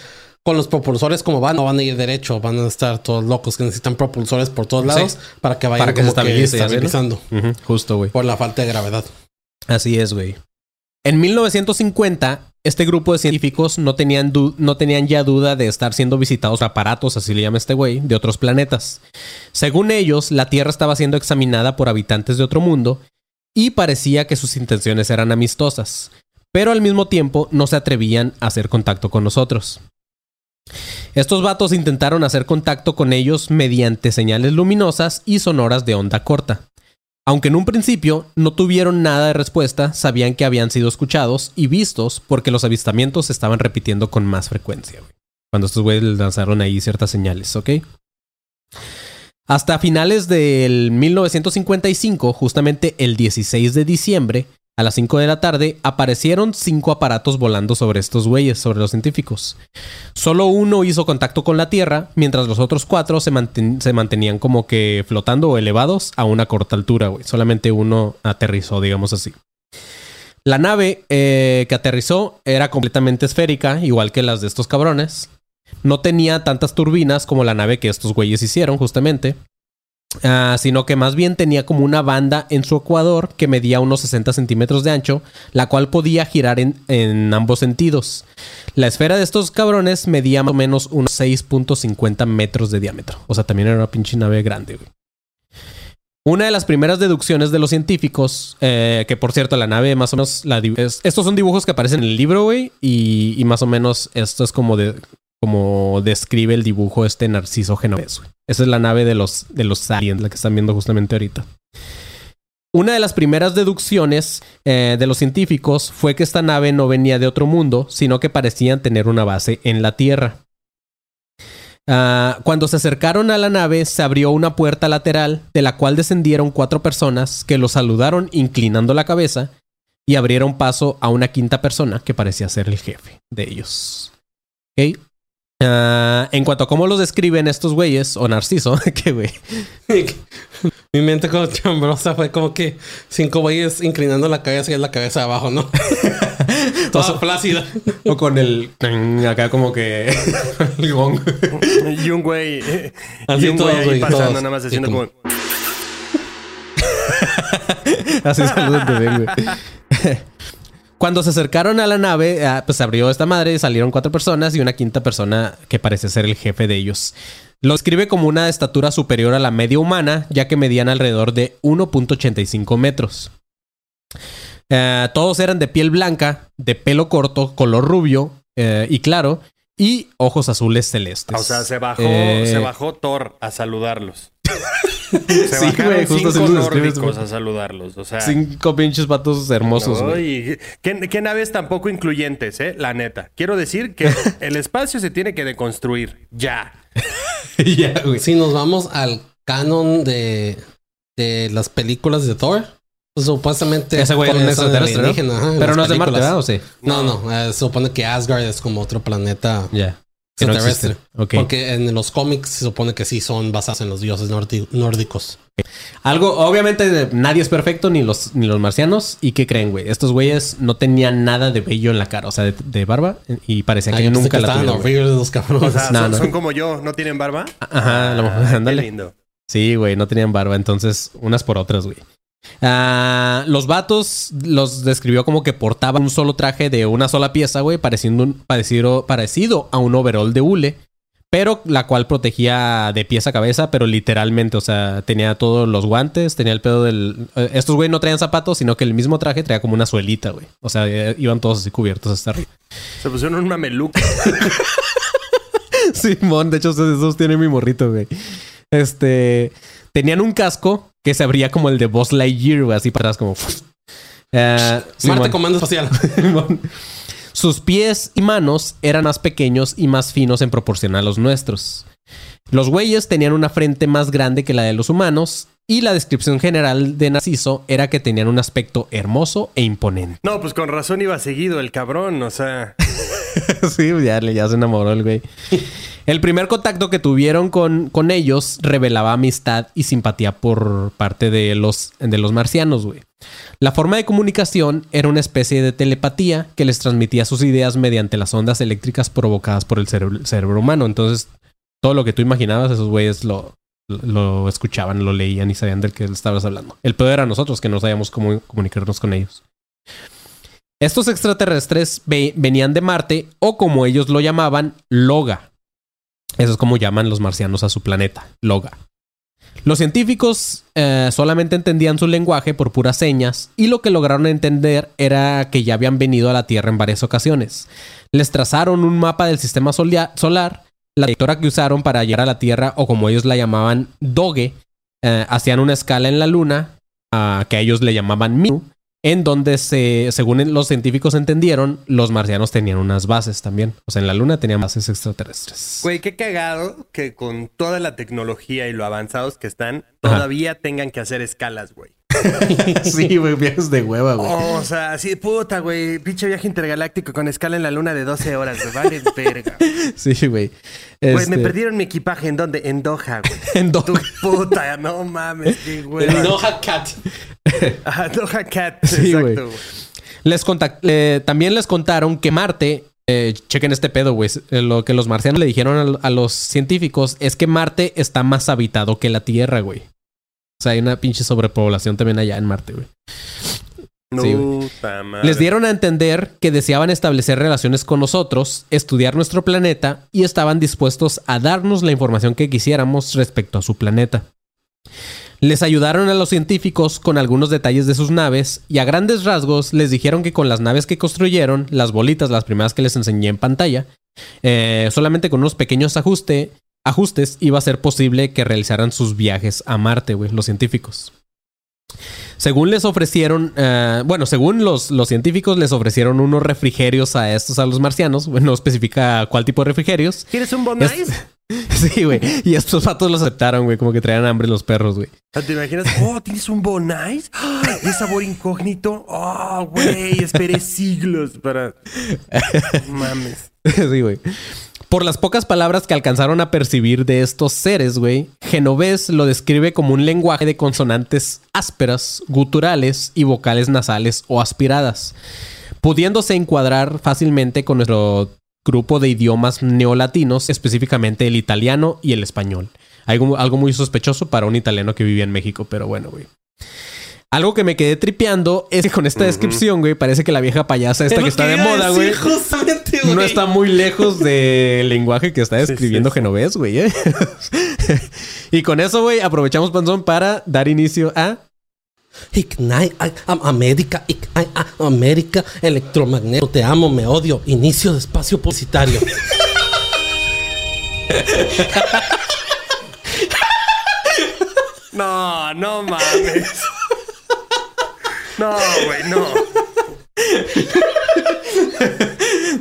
Speaker 4: Con los propulsores como van, no van a ir derecho, van a estar todos locos que necesitan propulsores por todos lados para que vayan
Speaker 1: para que se estabilizando. Justo, güey.
Speaker 4: Por la falta de gravedad.
Speaker 1: Así es, güey. En 1950, este grupo de científicos no tenían, no tenían ya duda de estar siendo visitados aparatos, así le llama este güey, de otros planetas. Según ellos, la Tierra estaba siendo examinada por habitantes de otro mundo y parecía que sus intenciones eran amistosas, pero al mismo tiempo no se atrevían a hacer contacto con nosotros. Estos vatos intentaron hacer contacto con ellos mediante señales luminosas y sonoras de onda corta. Aunque en un principio no tuvieron nada de respuesta, sabían que habían sido escuchados y vistos porque los avistamientos se estaban repitiendo con más frecuencia. Cuando estos güeyes lanzaron ahí ciertas señales, ¿ok? Hasta finales del 1955, justamente el 16 de diciembre, a las 5 de la tarde aparecieron cinco aparatos volando sobre estos güeyes, sobre los científicos. Solo uno hizo contacto con la Tierra, mientras los otros cuatro se, mantenían como que flotando o elevados a una corta altura, güey. Solamente uno aterrizó, digamos así. La nave eh, que aterrizó era completamente esférica, igual que las de estos cabrones. No tenía tantas turbinas como la nave que estos güeyes hicieron, justamente. Ah, sino que más bien tenía como una banda en su ecuador que medía unos 60 centímetros de ancho, la cual podía girar en, ambos sentidos. La esfera de estos cabrones medía más o menos unos 6.50 metros de diámetro. O sea, también era una pinche nave grande, Una de las primeras deducciones de los científicos, eh, que por cierto, la nave más o menos. estos son dibujos que aparecen en el libro, güey. Y, y, más o menos esto es como de como describe el dibujo este Narciso Genovés. Esa es la nave de los, de los aliens, la que están viendo justamente ahorita. Una de las primeras deducciones eh, de los científicos fue que esta nave no venía de otro mundo, sino que parecían tener una base en la Tierra. Ah, cuando se acercaron a la nave, se abrió una puerta lateral de la cual descendieron cuatro personas que los saludaron inclinando la cabeza y abrieron paso a una quinta persona que parecía ser el jefe de ellos. Ok. Ah, en cuanto a cómo los describen estos güeyes, o Narciso, que güey.
Speaker 4: Mi mente como chambrosa fue como que cinco güeyes inclinando la cabeza y la cabeza de abajo, ¿no? Toda plácida.
Speaker 1: O con el. Acá como que. el gong.
Speaker 5: Y un güey.
Speaker 4: Así
Speaker 5: y un
Speaker 4: todos,
Speaker 5: güey ahí pasando,
Speaker 4: todos.
Speaker 5: nada más haciendo
Speaker 4: como-
Speaker 5: como.
Speaker 1: Así también, güey. Cuando se acercaron a la nave, ah, pues abrió esta madre, salieron cuatro personas y una quinta persona que parece ser el jefe de ellos. Lo escribe como una estatura superior a la media humana, ya que medían alrededor de 1.85 metros. Eh, todos eran de piel blanca, de pelo corto, color rubio eh, y claro, y ojos azules celestes.
Speaker 5: O sea, se bajó,
Speaker 1: Eh,
Speaker 5: se bajó Thor a saludarlos. Se
Speaker 1: Sí,
Speaker 5: bajaron
Speaker 1: güey, justo
Speaker 5: cinco nórdicos a saludarlos. O sea,
Speaker 1: Cinco pinches patos hermosos, güey.
Speaker 5: ¿qué, qué naves tan poco incluyentes, eh? La neta. Quiero decir que el espacio se tiene que deconstruir. Ya.
Speaker 1: Ya, güey.
Speaker 4: Si nos vamos al canon de, de las películas de Thor, pues supuestamente
Speaker 1: Ese güey es ¿no? Pero no es de Marte. ¿verdad? ¿O sí?
Speaker 4: No, no, eh, se supone que Asgard es como otro planeta
Speaker 1: Ya. No
Speaker 4: extraterrestre.
Speaker 1: existe. Ok.
Speaker 4: Porque en los cómics se supone que sí son basados en los dioses nórdicos.
Speaker 1: Algo, obviamente, nadie es perfecto, ni los, ni los marcianos. ¿Y qué creen, güey? Estos güeyes no tenían nada de vello en la cara, o sea, de, de barba, y parecía
Speaker 4: Ah,
Speaker 1: que
Speaker 4: yo
Speaker 1: nunca
Speaker 4: que
Speaker 1: la tuvieron.
Speaker 4: los cabrones.
Speaker 5: O sea,
Speaker 1: No,
Speaker 5: son,
Speaker 1: no.
Speaker 5: son como yo, ¿no tienen barba?
Speaker 1: Ajá, a lo mejor,
Speaker 5: Ah,
Speaker 1: ándale.
Speaker 5: Qué lindo.
Speaker 1: Sí, güey, no tenían barba, entonces unas por otras, güey. Ah, los vatos los describió como que portaban un solo traje de una sola pieza, güey, pareciendo un, parecido, parecido a un overall de hule, pero la cual protegía de pies a cabeza, pero literalmente, o sea, tenía todos los guantes, tenía el pedo del... eh, Estos güey no traían zapatos, sino que el mismo traje traía como una suelita, güey. O sea, eh, iban todos así cubiertos hasta arriba.
Speaker 5: Se pusieron un mameluco.
Speaker 1: Simón, de hecho, esos esos tienen mi morrito, güey. Este. Tenían un casco que se abría como el de Boss Lightyear, así para atrás, como. Eh.
Speaker 4: Marte Comando Espacial.
Speaker 1: Sus pies y manos eran más pequeños y más finos en proporción a los nuestros. Los güeyes tenían una frente más grande que la de los humanos y la descripción general de Narciso era que tenían un aspecto hermoso e imponente.
Speaker 5: No, pues con razón iba seguido el cabrón. O sea,
Speaker 1: sí, ya, ya se enamoró el güey. El primer contacto que tuvieron con, con ellos revelaba amistad y simpatía por parte de los, de los marcianos, güey. La forma de comunicación era una especie de telepatía que les transmitía sus ideas mediante las ondas eléctricas provocadas por el cerebro, cerebro humano. Entonces, todo lo que tú imaginabas, esos güeyes lo, lo escuchaban, lo leían y sabían del que estabas hablando. El peor era nosotros, que no sabíamos cómo comunicarnos con ellos. Estos extraterrestres ve- venían de Marte o como ellos lo llamaban, Loga. Eso es como llaman los marcianos a su planeta, Loga. Los científicos eh, solamente entendían su lenguaje por puras señas y lo que lograron entender era que ya habían venido a la Tierra en varias ocasiones. Les trazaron un mapa del sistema solar, la trayectoria que usaron para llegar a la Tierra o como ellos la llamaban, Doge, eh, hacían una escala en la Luna ah, que ellos le llamaman Miu, en donde se, según los científicos entendieron, los marcianos tenían unas bases también. O sea, en la Luna tenían bases extraterrestres.
Speaker 5: güey, qué cagado que con toda la tecnología y lo avanzados que están,
Speaker 1: Ajá.
Speaker 5: todavía tengan que hacer escalas, güey.
Speaker 1: sí, güey, viajes de hueva, güey.
Speaker 5: O sea, así, puta, güey. Pinche viaje intergaláctico con escala en la luna de 12 horas, güey. Vale, verga.
Speaker 1: Sí, güey.
Speaker 5: Güey,
Speaker 1: Este,
Speaker 5: me perdieron mi equipaje. ¿En dónde? En Doha, güey.
Speaker 1: En Doha.
Speaker 5: Tu puta, no mames, qué güey.
Speaker 4: El Noja Cat.
Speaker 5: Ajá, Doha Cat.
Speaker 1: Sí, güey.
Speaker 5: exacto, güey.
Speaker 1: Les eh, también les contaron que Marte, eh, chequen este pedo, güey. eh, Lo que los marcianos le dijeron a, a los científicos es que Marte está más habitado que la Tierra, güey. Sea, hay una pinche sobrepoblación también allá en Marte, güey. Sí. Les dieron a entender que deseaban establecer relaciones con nosotros, estudiar nuestro planeta y estaban dispuestos a darnos la información que quisiéramos respecto a su planeta. Les ayudaron a los científicos con algunos detalles de sus naves y a grandes rasgos les dijeron que con las naves que construyeron, las bolitas, las primeras que les enseñé en pantalla, eh, solamente con unos pequeños ajuste, ajustes iba a ser posible que realizaran sus viajes a Marte, güey, los científicos. Según les ofrecieron, eh, bueno, según los, los científicos les ofrecieron unos refrigerios a estos, a los marcianos. Bueno, no especifica cuál tipo de refrigerios.
Speaker 5: ¿Quieres un Bon
Speaker 1: Es-? Sí, güey. Y estos patos lo aceptaron, güey. Como que traían hambre los perros, güey.
Speaker 5: ¿Te imaginas? Oh, tienes un Bonais. ¡Ah! ¿Y sabor incógnito? Oh, güey. Esperé siglos para. Mames.
Speaker 1: sí, güey. Por las pocas palabras que alcanzaron a percibir de estos seres, güey, Genovés lo describe como un lenguaje de consonantes ásperas, guturales y vocales nasales o aspiradas, pudiéndose encuadrar fácilmente con nuestro grupo de idiomas neolatinos, específicamente el italiano y el español. Algo, algo muy sospechoso para un italiano que vivía en México, pero bueno, güey. Algo que me quedé tripeando es que con esta descripción, güey, parece que la vieja payasa esta que está de moda, güey, no está muy lejos del lenguaje que está describiendo
Speaker 5: Sí.
Speaker 1: Genovés, güey. ¿eh? y con eso, güey, aprovechamos, Panzón, para dar inicio a...
Speaker 4: Ignite, I am América, Ignite, América, electromagneto, te amo, me odio, inicio de espacio publicitario.
Speaker 5: No, no mames. No, güey, no.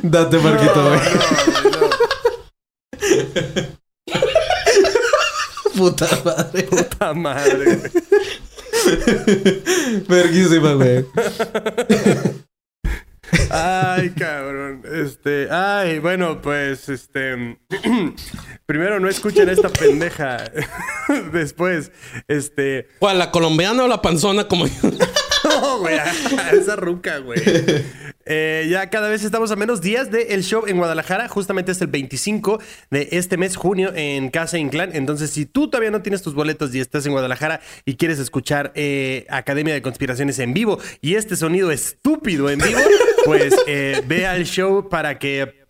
Speaker 1: Date, Marquito, güey. Puta madre.
Speaker 5: Puta madre. güey.
Speaker 1: Verguísima, güey.
Speaker 5: Ay, cabrón. Este, ay, bueno, pues, este, primero no escuchen a esta pendeja. Después, este,
Speaker 4: ¿Cuál, la colombiana o la panzona como yo?
Speaker 5: no, güey, esa ruca, güey. Eh, ya cada vez estamos a menos días del show en Guadalajara. Justamente es el 25 de este mes, junio, en Casa Inclán. Entonces, si tú todavía no tienes tus boletos y estás en Guadalajara y quieres escuchar eh, Academia de Conspiraciones en vivo y este sonido estúpido en vivo, pues eh, ve al show para que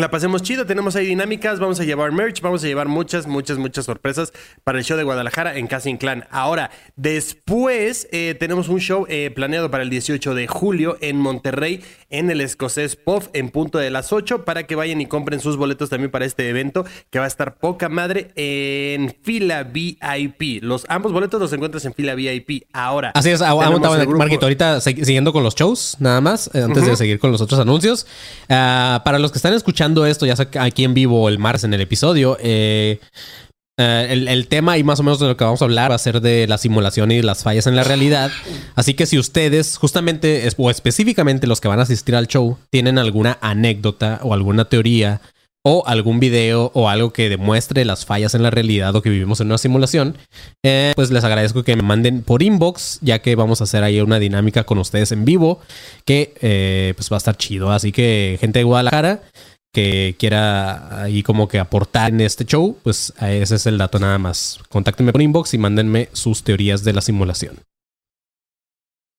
Speaker 5: la pasemos chido, tenemos ahí dinámicas, vamos a llevar merch, vamos a llevar muchas, muchas, muchas sorpresas para el show de Guadalajara en Casa Inclán. Ahora, después eh, tenemos un show eh, planeado para el 18 de julio en Monterrey, en el escocés POF, en punto de las 8, para que vayan y compren sus boletos también para este evento, que va a estar poca madre en fila VIP. Los ambos boletos los encuentras en fila VIP. Ahora,
Speaker 1: Así es, aguanta,
Speaker 5: el grupo-
Speaker 1: Marquito. Ahorita siguiendo con los shows, nada más, eh, antes de seguir con los otros anuncios. Ah, para los que están escuchando esto, ya sea aquí en vivo el martes en el episodio, eh, eh, el, tema y más o menos de lo que vamos a hablar va a ser de la simulación y las fallas en la realidad. Así que si ustedes, justamente o específicamente los que van a asistir al show, tienen alguna anécdota o alguna teoría o algún video o algo que demuestre las fallas en la realidad o que vivimos en una simulación, eh, pues les agradezco que me manden por inbox, ya que vamos a hacer ahí una dinámica con ustedes en vivo, que pues va a estar chido. Así que gente de Guadalajara que quiera ahí como que aportar en este show, pues ese es el dato nada más. Contáctenme por inbox y mándenme sus teorías de la simulación.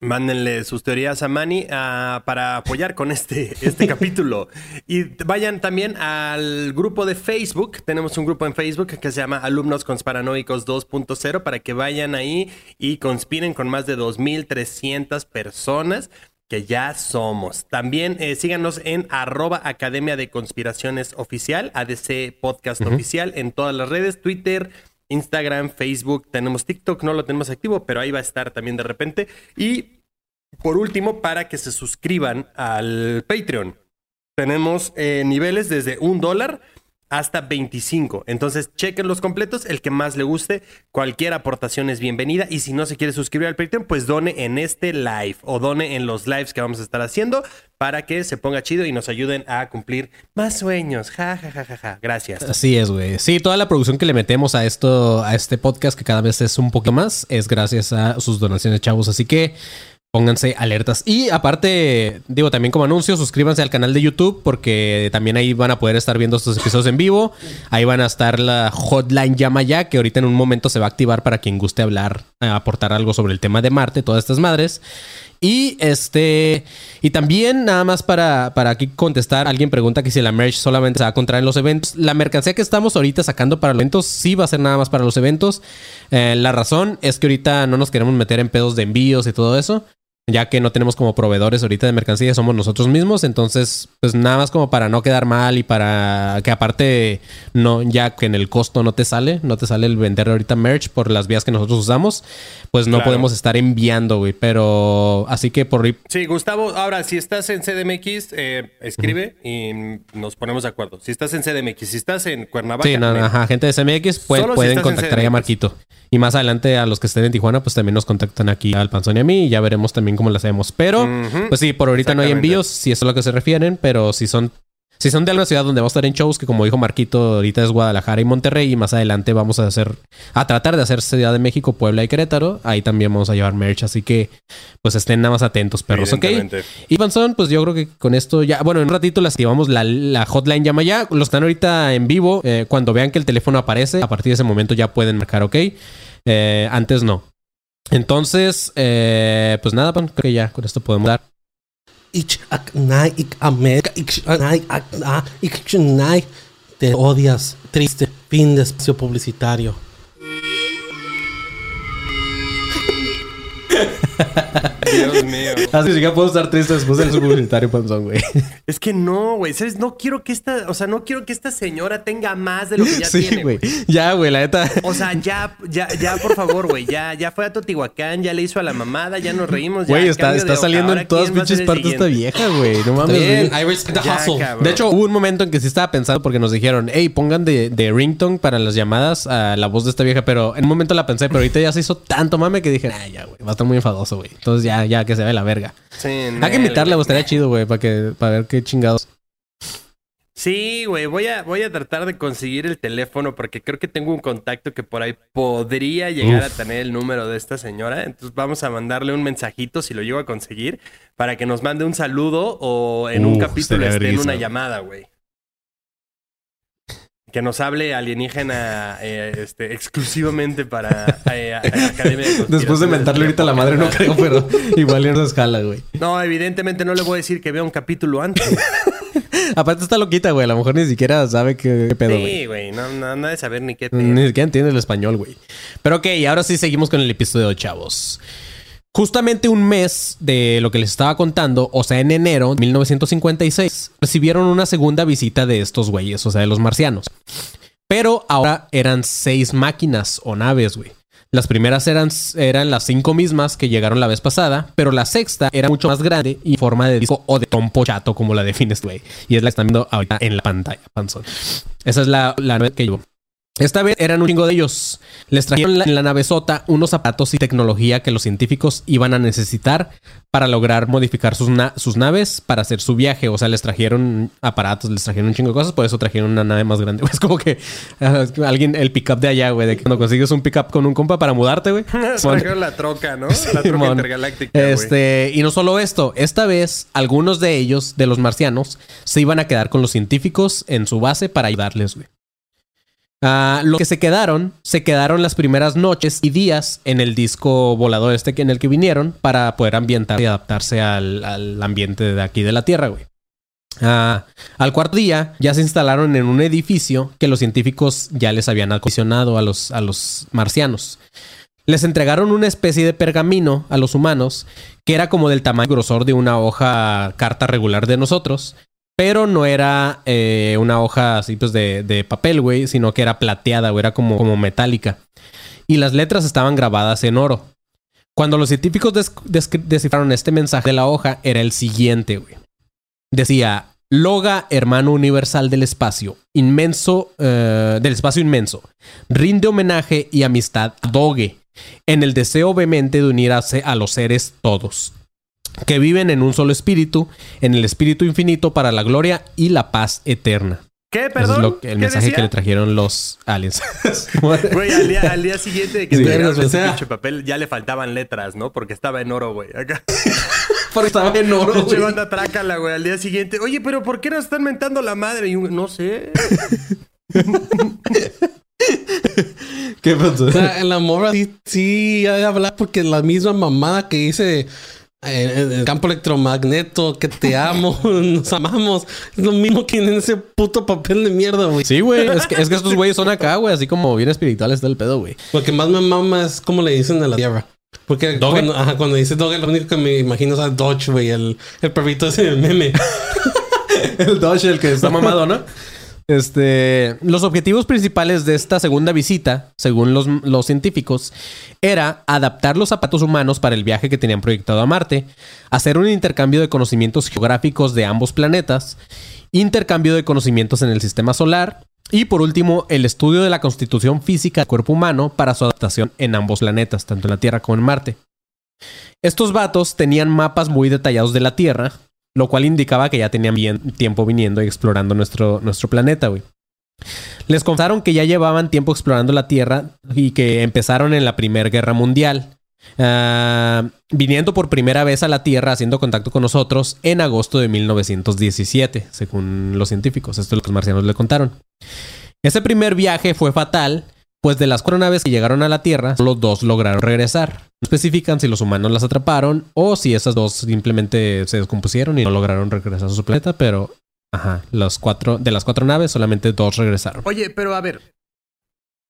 Speaker 5: Mándenle sus teorías a Manny ah, para apoyar con este, este capítulo. Y vayan también al grupo de Facebook. Tenemos un grupo en Facebook que se llama Alumnos Conspiranoicos 2.0 para que vayan ahí y conspiren con más de 2.300 personas que ya somos. También eh, síganos en arroba Academia de Conspiraciones Oficial, ADC Podcast Oficial, en todas las redes, Twitter, Instagram, Facebook, tenemos TikTok, no lo tenemos activo, pero ahí va a estar también de repente. Y por último, para que se suscriban al Patreon. Tenemos eh, niveles desde un dólar hasta 25. Entonces, chequen los completos, el que más le guste. Cualquier aportación es bienvenida. Y si no se quiere suscribir al Patreon, pues done en este live o done en los lives que vamos a estar haciendo para que se ponga chido y nos ayuden a cumplir más sueños. Ja, ja, ja, ja, ja. Gracias.
Speaker 1: Así es, güey. Sí, toda la producción que le metemos a esto, a este podcast, que cada vez es un poco más, es gracias a sus donaciones, chavos. Así que pónganse alertas. Y aparte, digo, también como anuncio, suscríbanse al canal de YouTube porque también ahí van a poder estar viendo estos episodios en vivo. Ahí van a estar la hotline llama ya, que ahorita en un momento se va a activar para quien guste hablar, eh, aportar algo sobre el tema de Marte, todas estas madres. Y este, y también nada más para, para aquí contestar, alguien pregunta que si la merch solamente se va a encontrar en los eventos. La mercancía que estamos ahorita sacando para los eventos sí va a ser nada más para los eventos. Eh, la razón es que ahorita no nos queremos meter en pedos de envíos y todo eso. Ya que no tenemos como proveedores ahorita de mercancía, somos nosotros mismos, entonces pues nada más como para no quedar mal y para que aparte no ya que en el costo no te sale, no te sale el vender ahorita merch por las vías que nosotros usamos, pues no
Speaker 5: Claro.
Speaker 1: podemos estar enviando, güey, pero así que por
Speaker 5: Sí, Gustavo, ahora si estás en CDMX, eh, escribe y nos ponemos de acuerdo. Si estás en CDMX, si estás en Cuernavaca,
Speaker 1: Sí, no, ajá, gente de CMX pues,
Speaker 5: si
Speaker 1: pueden contactar a
Speaker 5: CDMX.
Speaker 1: Marquito. Y más adelante a los que estén en Tijuana, pues también nos contactan aquí al Panzón y a mí y ya veremos también cómo lo hacemos. Pero, pues sí, por ahorita no hay envíos, si eso es a lo que se refieren, pero si son, si son de alguna ciudad donde vamos a estar en shows, que como dijo Marquito, ahorita es Guadalajara y Monterrey, y más adelante vamos a hacer, a tratar de hacer Ciudad de México, Puebla y Querétaro, ahí también vamos a llevar merch, así que pues estén nada más atentos, perros, ¿ok? Y Panzón, pues yo creo que con esto ya, bueno, en un ratito les activamos la, la hotline llama ya. Los están ahorita en vivo, eh, cuando vean que el teléfono aparece, a partir de ese momento ya pueden marcar, ¿ok? Eh, antes no. Entonces, eh, pues nada, creo que ya con esto podemos dar.
Speaker 4: Nai te odias triste fin de espacio publicitario.
Speaker 5: Dios mío.
Speaker 1: Así que puedo estar triste después del publicitario, Panzón, güey.
Speaker 5: Es que no, güey. ¿Sabes? No quiero que esta, o sea, no quiero que esta señora tenga más de lo que ya
Speaker 1: Sí,
Speaker 5: tiene,
Speaker 1: güey.
Speaker 5: güey.
Speaker 1: Ya, güey, la neta.
Speaker 5: O sea, ya, ya, ya, por favor, güey. Ya, ya fue a Totihuacán, ya le hizo a la mamada, ya nos reímos. ya,
Speaker 1: Güey, está, saliendo en todas pinches partes esta vieja, güey. No mames.
Speaker 4: I respect the
Speaker 5: Ya,
Speaker 4: hustle.
Speaker 5: cabrón.
Speaker 1: De hecho, hubo un momento en que sí estaba pensando porque nos dijeron, hey, pongan de, de ringtone para las llamadas a la voz de esta vieja, pero en un momento la pensé, pero ahorita ya se hizo tanto mame que dije, ay, ya, güey, va a estar muy enfadoso, güey. Entonces ya, ya que se ve la verga.
Speaker 5: Sí,
Speaker 1: Hay que invitarla,
Speaker 5: güey.
Speaker 1: estaría chido, güey, para que, para ver qué chingados.
Speaker 5: Sí, güey, voy a, voy a tratar de conseguir el teléfono porque creo que tengo un contacto que por ahí podría llegar
Speaker 1: Uf.
Speaker 5: a tener el número de esta señora. Entonces vamos a mandarle un mensajito si lo llego a conseguir para que nos mande un saludo o en un capítulo esté en una llamada, güey. Que nos hable alienígena eh, este, exclusivamente para eh, Academia de
Speaker 1: Después de mentarle ahorita a la madre, no creo, pero igual esa escala, güey.
Speaker 5: No, evidentemente no le voy a decir que vea un capítulo antes.
Speaker 1: Aparte está loquita, güey. A lo mejor ni siquiera sabe qué, qué pedo, güey.
Speaker 5: sí, güey, no, no, ha de saber ni qué pedo.
Speaker 1: Ni siquiera entiende el español, güey. Pero ok, ahora sí seguimos con el episodio, chavos. Justamente un mes de lo que les estaba contando, o sea, en enero de 1956, recibieron una segunda visita de estos güeyes, o sea, de los marcianos. Pero ahora eran seis máquinas o naves, güey. Las primeras eran, eran las cinco mismas que llegaron la vez pasada, pero la sexta era mucho más grande y en forma de disco o de trompo chato, como la defines, güey. Y es la que están viendo ahorita en la pantalla, panzón. Esa es la, la que llevo. Esta vez eran un chingo de ellos. Les trajeron la- en la navezota unos zapatos y tecnología que los científicos iban a necesitar para lograr modificar sus, na- sus naves para hacer su viaje. O sea, les trajeron aparatos, les trajeron un chingo de cosas, por eso trajeron una nave más grande. Es como que ah, alguien, el pickup de allá, güey, de que cuando consigues un pickup con un compa para mudarte, güey.
Speaker 5: Trajeron la troca, ¿no? La troca intergaláctica.
Speaker 1: Este, y no solo esto, esta vez algunos de ellos, de los marcianos, se iban a quedar con los científicos en su base para ayudarles, güey. Ah, los que se quedaron, se quedaron las primeras noches y días en el disco volador este en el que vinieron para poder ambientarse y adaptarse al, al ambiente de aquí de la Tierra, güey. Ah, al cuarto día ya se instalaron en un edificio que los científicos ya les habían acondicionado a los, a los marcianos. Les entregaron una especie de pergamino a los humanos que era como del tamaño y grosor de una hoja carta regular de nosotros, pero no era eh, una hoja así pues de, de papel, güey, sino que era plateada o era como, como metálica. Y las letras estaban grabadas en oro. Cuando los científicos descifraron este mensaje de la hoja, era el siguiente, güey. Decía, Loga, hermano universal del espacio, inmenso, eh, del espacio inmenso, rinde homenaje y amistad a Doge, en el deseo vehemente de unir a, se- a los seres todos, que viven en un solo espíritu, en el espíritu infinito para la gloria y la paz eterna.
Speaker 5: ¿Qué?
Speaker 1: Eso
Speaker 5: Perdón.
Speaker 1: es lo que- el
Speaker 5: ¿Qué
Speaker 1: mensaje
Speaker 5: decía?
Speaker 1: que le trajeron los aliens.
Speaker 5: Güey, al día, al día siguiente de que
Speaker 1: Sí,
Speaker 4: o
Speaker 5: ese pinche papel, ya le faltaban letras, ¿no? Porque estaba en oro, güey. Acá.
Speaker 1: Porque estaba en oro,
Speaker 5: Pinche
Speaker 1: güey.
Speaker 5: banda trácala, güey. Al día siguiente, oye, pero ¿por qué nos están mentando la madre? Y un- no sé.
Speaker 1: ¿Qué pasó?
Speaker 4: O sea, en la morra sí, sí hay que hablar porque la misma mamada que dice el campo electromagneto, que te amo, nos amamos, es lo mismo que en ese puto papel de mierda, güey.
Speaker 1: Sí, güey. Es que, es que estos güeyes son acá, güey. Así como bien espirituales está el pedo, güey.
Speaker 4: Lo que más me mama es como le dicen a la tierra. Porque
Speaker 1: ¿Doge?
Speaker 4: cuando, ajá, cuando dices Doge, lo único que me imagino es a Dodge, güey, el, el perrito ese del meme.
Speaker 1: el Dodge, el que está mamado, ¿no? Este, los objetivos principales de esta segunda visita, según los, científicos, era adaptar los zapatos humanos para el viaje que tenían proyectado a Marte, hacer un intercambio de conocimientos geográficos de ambos planetas, intercambio de conocimientos en el sistema solar y por último el estudio de la constitución física del cuerpo humano para su adaptación en ambos planetas, tanto en la Tierra como en Marte. Estos vatos tenían mapas muy detallados de la Tierra, lo cual indicaba que ya tenían bien tiempo viniendo y explorando nuestro, nuestro planeta, güey. Les contaron que ya llevaban tiempo explorando la Tierra y que empezaron en la Primera Guerra Mundial, ah, viniendo por primera vez a la Tierra haciendo contacto con nosotros en agosto de 1917, según los científicos. Esto los marcianos le contaron. Ese primer viaje fue fatal, pues de las cuatro naves que llegaron a la Tierra, solo dos lograron regresar. No especifican si los humanos las atraparon o si esas dos simplemente se descompusieron y no lograron regresar a su planeta, pero ajá, los cuatro, de las cuatro naves solamente dos regresaron.
Speaker 5: Oye, pero a ver,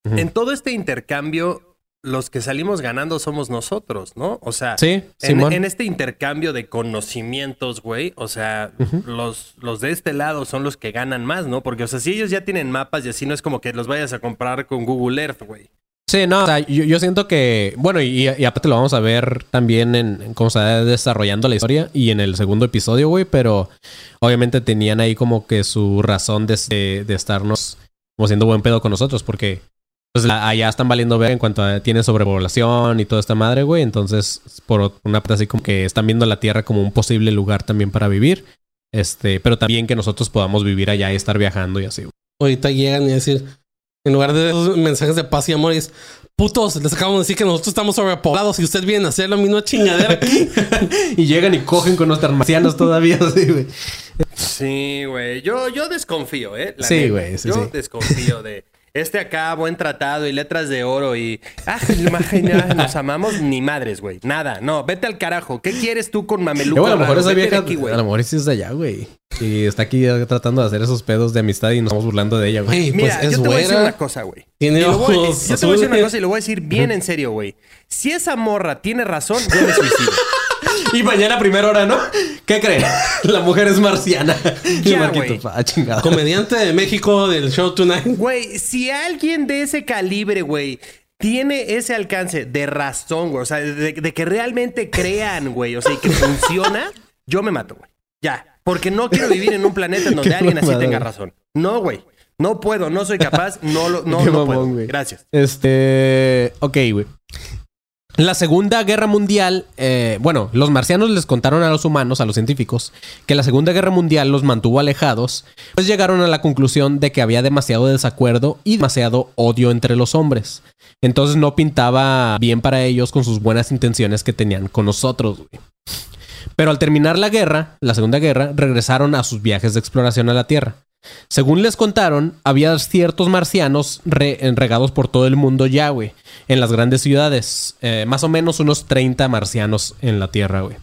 Speaker 5: en todo este intercambio, los que salimos ganando somos nosotros, ¿no? O sea,
Speaker 1: Sí,
Speaker 5: en, este intercambio de conocimientos, güey, o sea, los, los de este lado son los que ganan más, ¿no? Porque, o sea, si ellos ya tienen mapas y así, no es como que los vayas a comprar con Google Earth, güey.
Speaker 1: Sí, no, o sea, yo, yo siento que, bueno, y, y aparte lo vamos a ver también en, en cómo se va desarrollando la historia y en el segundo episodio, güey, pero obviamente tenían ahí como que su razón de, de, de estarnos como siendo buen pedo con nosotros, porque pues la- allá están valiendo ver en cuanto a tiene sobrepoblación y toda esta madre, güey, entonces por una parte así como que están viendo la Tierra como un posible lugar también para vivir, este, pero también que nosotros podamos vivir allá y estar viajando y así, güey.
Speaker 4: Ahorita llegan y decir, en lugar de esos mensajes de paz y amor, es putos, les acabamos de decir que nosotros estamos sobrepoblados y ustedes vienen a hacer la misma chingadera aquí.
Speaker 1: y llegan y cogen con nuestros marcianos todavía, así, güey.
Speaker 5: Sí, güey. Yo, yo desconfío, ¿eh? La
Speaker 1: Sí, güey, sí,
Speaker 5: Yo
Speaker 1: sí.
Speaker 5: desconfío de este acá, buen tratado y letras de oro y. Ah, imagina, nos amamos ni madres, güey. Nada, no, vete al carajo. ¿Qué quieres tú con mameluco?
Speaker 1: bueno, a lo mejor
Speaker 5: raro?
Speaker 1: esa vieja,
Speaker 5: aquí,
Speaker 1: a lo mejor sí es de allá, güey. Y está aquí tratando de hacer esos pedos de amistad y nos estamos burlando de ella, güey.
Speaker 5: Mira,
Speaker 4: pues es
Speaker 5: yo te voy a decir una cosa, güey.
Speaker 4: Tiene
Speaker 5: Y lo voy-
Speaker 4: ojos
Speaker 5: Yo te voy a decir una cosa y lo voy a decir bien en serio, güey. Si esa morra tiene razón, yo me suicido.
Speaker 1: Y mañana primera hora, ¿no? ¿Qué creen? La mujer es marciana.
Speaker 5: Ya,
Speaker 1: ah, chingada.
Speaker 4: Comediante de México del show Tonight.
Speaker 5: Güey, si alguien de ese calibre, güey, tiene ese alcance de razón, güey, o sea, de, de que realmente crean, güey, o sea, y que funciona, yo me mato, güey. Ya. Porque no quiero vivir en un planeta en donde alguien así tenga razón. No, güey. No puedo, no soy capaz, no lo, no, no puedo.
Speaker 1: güey.
Speaker 5: Gracias.
Speaker 1: Este. Ok, güey. La Segunda Guerra Mundial, eh, bueno, los marcianos les contaron a los humanos, a los científicos, que la Segunda Guerra Mundial los mantuvo alejados, pues llegaron a la conclusión de que había demasiado desacuerdo y demasiado odio entre los hombres. Entonces no pintaba bien para ellos con sus buenas intenciones que tenían con nosotros, güey. Pero al terminar la guerra, la Segunda Guerra, regresaron a sus viajes de exploración a la Tierra. Según les contaron, había ciertos marcianos re- regados por todo el mundo ya, güey. En las grandes ciudades. Eh, más o menos unos 30 marcianos en la Tierra, güey.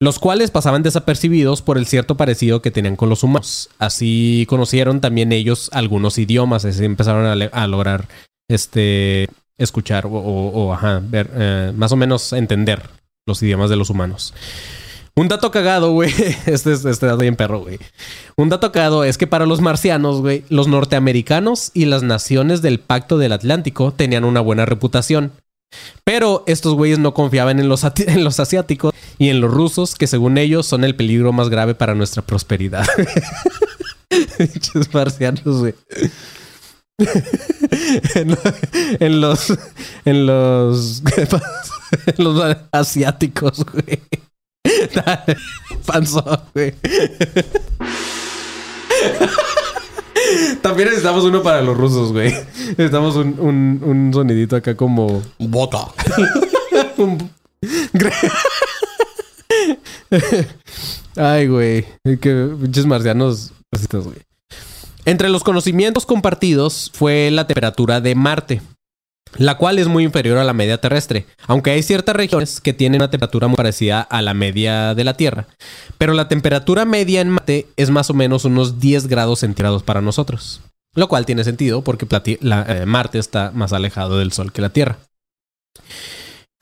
Speaker 1: Los cuales pasaban desapercibidos por el cierto parecido que tenían con los humanos. Así conocieron también ellos algunos idiomas. Así empezaron a, lograr este, escuchar o, ajá, ver, eh, más o menos entender los idiomas de los humanos. Un dato cagado, güey. Este es este dato bien perro, güey. Un dato cagado es que para los marcianos, güey, los norteamericanos y las naciones del Pacto del Atlántico tenían una buena reputación. Pero estos güeyes no confiaban en los, asiáticos y en los rusos, que según ellos son el peligro más grave para nuestra prosperidad. Marcianos, güey. en, en los. En los. en los asiáticos, güey. Panzón, güey. También necesitamos uno para los rusos, güey. Necesitamos un, un, un sonidito acá como.
Speaker 4: Boca.
Speaker 1: un- Ay, güey. Que pinches marcianos. racistas, güey. Entre los conocimientos compartidos fue la temperatura de Marte, la cual es muy inferior a la media terrestre, aunque hay ciertas regiones que tienen una temperatura muy parecida a la media de la Tierra. Pero la temperatura media en Marte es más o menos unos 10 grados centígrados para nosotros, lo cual tiene sentido porque eh, Marte está más alejado del Sol que la Tierra.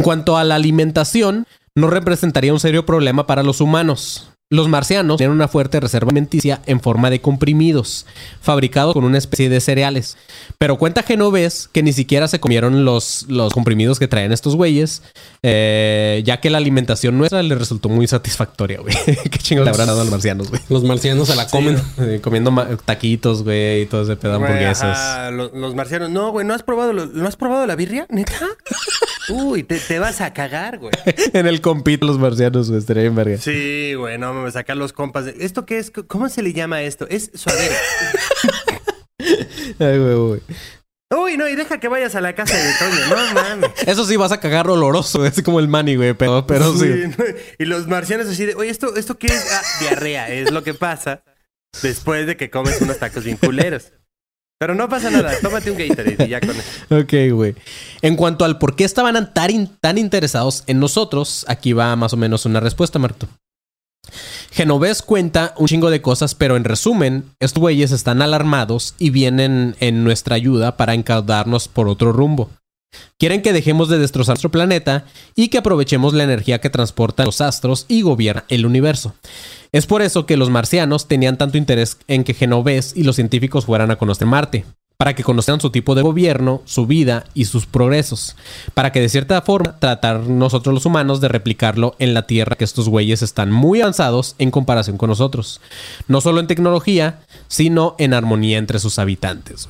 Speaker 1: En cuanto a la alimentación, no representaría un serio problema para los humanos. Los marcianos tienen una fuerte reserva alimenticia en forma de comprimidos, fabricados con una especie de cereales. Pero cuenta Genovés que ni siquiera se comieron los, los comprimidos que traen estos güeyes, eh, ya que la alimentación nuestra les resultó muy satisfactoria, güey. Qué chingo le habrán dado a los marcianos, güey.
Speaker 4: Los marcianos se la comen.
Speaker 1: Eh, comiendo taquitos, güey, y todo ese pedo hamburguesas.
Speaker 5: los, los marcianos. No, güey, ¿no has probado, lo- ¿no has probado la birria? ¿Neta? Uy, te, te vas a cagar, güey.
Speaker 1: en el compito los marcianos, güey, estaría bien verga.
Speaker 5: Sí, güey, no me sacar los compas. de- ¿Esto qué es? ¿Cómo se le llama esto? Es suadero.
Speaker 1: Ay, güey, güey.
Speaker 5: Uy, no, y deja que vayas a la casa de Toño. No mames.
Speaker 1: Eso sí, vas a cagar oloroso, así como el mani, güey, pero, pero sí.
Speaker 5: ¿no? Y los marcianos así de, oye, ¿esto, esto qué es? Ah, diarrea. Es lo que pasa después de que comes unos tacos bien culeros. Pero no pasa nada. Tómate un Gatorade y ya con eso.
Speaker 1: Ok, güey. En cuanto al por qué estaban tan, tan interesados en nosotros, aquí va más o menos una respuesta, Marto. Genovés cuenta un chingo de cosas, pero en resumen, estos güeyes están alarmados y vienen en nuestra ayuda para encaudarnos por otro rumbo. Quieren que dejemos de destrozar nuestro planeta y que aprovechemos la energía que transportan los astros y gobierna el universo. Es por eso que los marcianos tenían tanto interés en que Genovés y los científicos fueran a conocer Marte, para que conocieran su tipo de gobierno, su vida y sus progresos, para que de cierta forma tratar nosotros los humanos de replicarlo en la Tierra, que estos güeyes están muy avanzados en comparación con nosotros, no solo en tecnología, sino en armonía entre sus habitantes.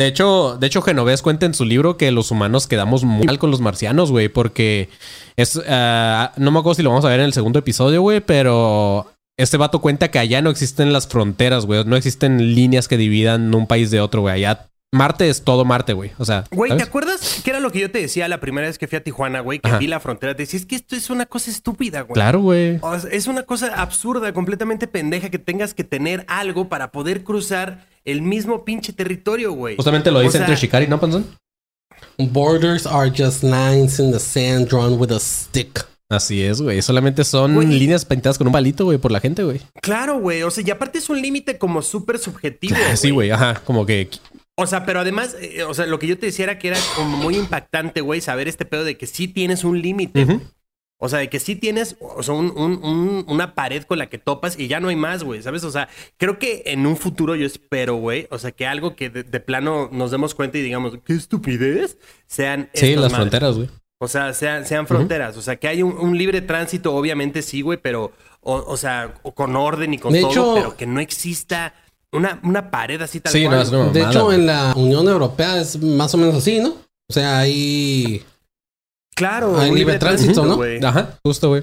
Speaker 1: De hecho, de hecho, Genovés cuenta en su libro que los humanos quedamos muy mal con los marcianos, güey, porque es. ah, no me acuerdo si lo vamos a ver en el segundo episodio, güey, pero este vato cuenta que allá no existen las fronteras, güey. No existen líneas que dividan un país de otro, güey. Allá Marte es todo Marte, güey. O sea,
Speaker 5: Güey, ¿te acuerdas que era lo que yo te decía la primera vez que fui a Tijuana, güey? Que
Speaker 1: Ajá.
Speaker 5: vi la frontera. Te decía, es que esto es una cosa estúpida, güey.
Speaker 1: Claro, güey.
Speaker 5: O sea, es una cosa absurda, completamente pendeja que tengas que tener algo para poder cruzar el mismo pinche territorio, güey.
Speaker 1: Justamente lo
Speaker 5: O
Speaker 1: dice
Speaker 5: sea,
Speaker 1: entre Shikari, ¿no, Panzón?
Speaker 4: Borders are just lines in the sand drawn with a stick.
Speaker 1: Así es, güey. Solamente son
Speaker 5: Güey.
Speaker 1: líneas pintadas con un palito, güey, por la gente, güey.
Speaker 5: Claro, güey. O sea, y aparte es un límite como súper subjetivo.
Speaker 1: Sí, güey. Ajá. Como que
Speaker 5: O sea, pero además, eh, o sea, lo que yo te decía era que era como muy impactante, güey, saber este pedo de que sí tienes un límite.
Speaker 1: Ujú.
Speaker 5: O sea, de que sí tienes o sea, un- un- un- una pared con la que topas y ya no hay más, güey, ¿sabes? O sea, creo que en un futuro yo espero, güey, o sea, que algo que de, de plano nos demos cuenta y digamos, qué estupidez, sean
Speaker 1: Sí, las
Speaker 5: madres.
Speaker 1: fronteras, güey.
Speaker 5: O sea, sean, sean fronteras. O sea, que hay un, un libre tránsito, obviamente sí, güey, pero, o, o sea, o con orden y con
Speaker 4: De
Speaker 5: todo,
Speaker 4: hecho-
Speaker 5: pero que no exista una, una pared así tal
Speaker 1: Sí,
Speaker 5: cual.
Speaker 1: no, no,
Speaker 4: de hecho,
Speaker 1: güey.
Speaker 4: en la Unión Europea es más o menos así, ¿no? O sea, hay...
Speaker 5: Claro,
Speaker 4: Hay
Speaker 5: un
Speaker 4: libre tránsito, ¿no?
Speaker 5: güey.
Speaker 1: Ajá, justo, güey.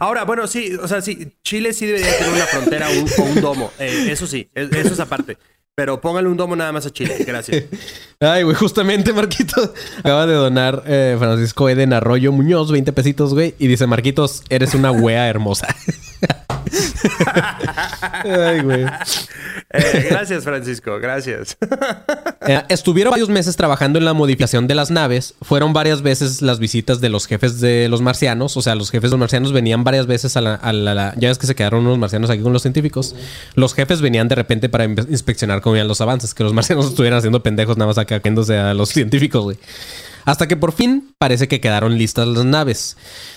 Speaker 5: Ahora, bueno, sí, o sea, sí, Chile sí debería tener una frontera o un domo. Eh, eso sí, es- eso es aparte. Pero póngale un domo nada más a Chile. Gracias.
Speaker 1: Ay, güey, justamente Marquitos acaba de donar eh, Francisco Eden Arroyo Muñoz 20 pesitos, güey. Y dice, Marquitos, eres una wea hermosa. Ay, güey.
Speaker 5: Eh, gracias, Francisco. Gracias.
Speaker 1: Eh, estuvieron varios meses trabajando en la modificación de las naves. Fueron varias veces las visitas de los jefes de los marcianos. O sea, los jefes de los marcianos venían varias veces a la... a la- la- ya ves que se quedaron unos marcianos aquí con los científicos. Los jefes venían de repente para inspeccionar cómo iban los avances. Que los marcianos estuvieran haciendo pendejos nada más acá a los científicos, güey. Hasta que por fin parece que quedaron listas las naves.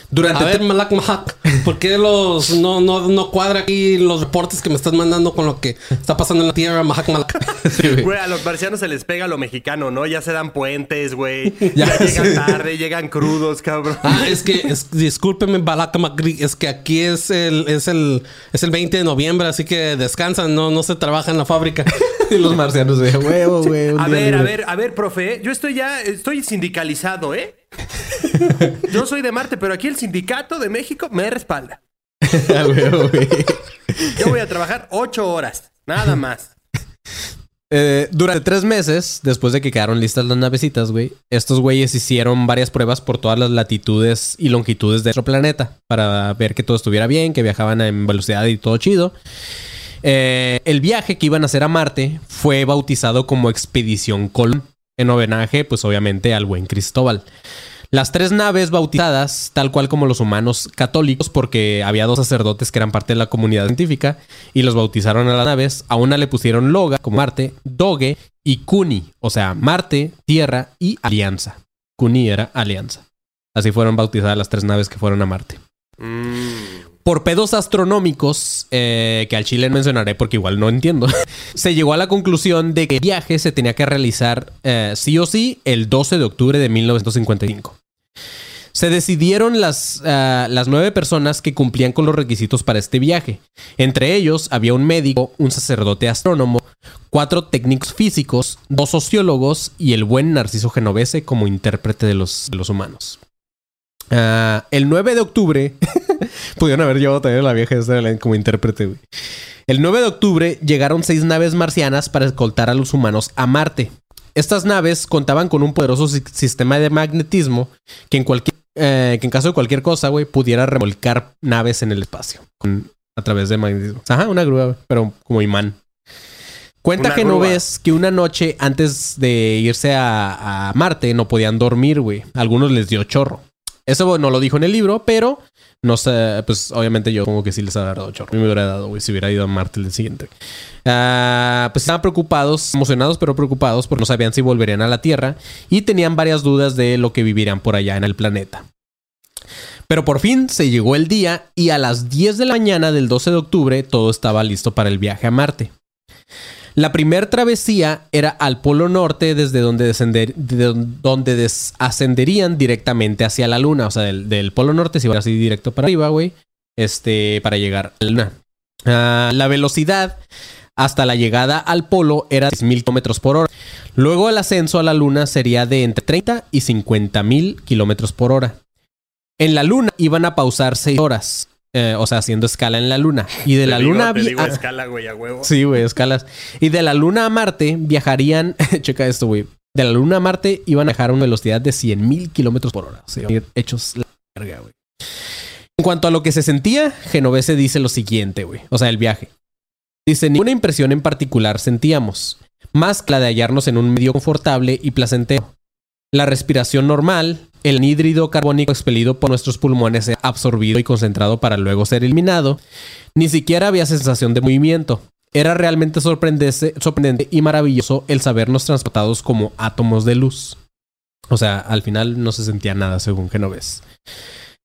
Speaker 1: Durante
Speaker 4: A ver, Malak Mahak, ¿por qué los no, no, no cuadra aquí los reportes que me estás mandando con lo que está pasando en la tierra, Mahak Malak?
Speaker 1: Sí, güey.
Speaker 5: Güey, a los marcianos se les pega lo mexicano, ¿no? Ya se dan puentes, güey.
Speaker 1: Ya
Speaker 5: Ya, llegan tarde, llegan crudos, cabrón.
Speaker 4: Ah, es que, es- discúlpeme, Balak Magri, es que aquí es el, es el, es el 20 de noviembre, así que descansan, no, no se trabaja en la fábrica.
Speaker 1: Y los marcianos de huevo, güey.
Speaker 5: A ver, a ver, a ver, profe. Yo estoy ya, estoy sindicalizado, ¿eh? Yo soy de Marte, pero aquí el sindicato de México me respalda. Yo voy a trabajar ocho horas, nada más.
Speaker 1: Eh, durante tres meses, después de que quedaron listas las navecitas, güey, estos güeyes hicieron varias pruebas por todas las latitudes y longitudes de nuestro planeta para ver que todo estuviera bien, que viajaban en velocidad y todo chido. Eh, el viaje que iban a hacer a Marte fue bautizado como Expedición Colón, en homenaje, pues obviamente, al buen Cristóbal. Las tres naves bautizadas, tal cual como los humanos católicos, porque había dos sacerdotes que eran parte de la comunidad científica y los bautizaron a las naves. A una le pusieron Loga, como Marte, Doge y Kuni, o sea, Marte, Tierra y Alianza. Kuni era Alianza. Así fueron bautizadas las tres naves que fueron a Marte.
Speaker 5: Mm.
Speaker 1: Por pedos astronómicos, eh, que al chile mencionaré porque igual no entiendo, se llegó a la conclusión de que el viaje se tenía que realizar eh, sí o sí el 12 de octubre de 1955. Se decidieron las, ah, las nueve personas que cumplían con los requisitos para este viaje. Entre ellos había un médico, un sacerdote astrónomo, cuatro técnicos físicos, dos sociólogos y el buen Narciso Genovese como intérprete de los, de los humanos. Ah, el 9 de octubre, pudieron haber llevado también a la vieja esta como intérprete, güey. El 9 de octubre llegaron seis naves marcianas para escoltar a los humanos a Marte. Estas naves contaban con un poderoso si- sistema de magnetismo que en cualquier eh, que en caso de cualquier cosa, güey, pudiera remolcar naves en el espacio con- a través de magnetismo. Ajá, una grúa, pero como imán. Cuenta
Speaker 5: Una
Speaker 1: Genovés que una noche antes de irse a, a Marte no podían dormir, güey. Algunos les dio chorro. Eso no lo dijo en el libro, pero no sé, pues obviamente yo como que sí les ha dado chorro. Me hubiera dado, güey, si hubiera ido a Marte el siguiente. Ah, pues estaban preocupados, emocionados, pero preocupados porque no sabían si volverían a la Tierra y tenían varias dudas de lo que vivirían por allá en el planeta. Pero por fin se llegó el día y a las 10 de la mañana del 12 de octubre todo estaba listo para el viaje a Marte. La primera travesía era al Polo Norte, desde donde, descender, ascenderían directamente hacia la Luna. O sea, del, del Polo Norte se iba así directo para arriba, güey. Este, para llegar a la Luna. Ah, la velocidad hasta la llegada al Polo era 6.000 kilómetros por hora. Luego el ascenso a la Luna sería de entre 30 y 50.000 kilómetros por hora. En la Luna iban a pausar 6 horas. Eh, o sea, haciendo escala en la Luna. Y de
Speaker 5: Te
Speaker 1: la
Speaker 5: digo-
Speaker 1: Luna...
Speaker 5: Te
Speaker 1: vi-
Speaker 5: digo escala, güey, a huevo.
Speaker 1: Sí, güey, escalas. Y de la Luna a Marte viajarían. checa esto, güey. De la Luna a Marte iban a viajar a una velocidad de 100 mil kilómetros por hora. O sea, hechos la verga, güey. En cuanto a lo que se sentía, Genovese dice lo siguiente, güey. O sea, el viaje. Dice: Ninguna impresión en particular sentíamos, más que la de hallarnos en un medio confortable y placentero. La respiración normal, el anhídrido carbónico expelido por nuestros pulmones era absorbido y concentrado para luego ser eliminado. Ni siquiera había sensación de movimiento. Era realmente sorprendente, y maravilloso el sabernos transportados como átomos de luz. O sea, al final no se sentía nada, según Genovés.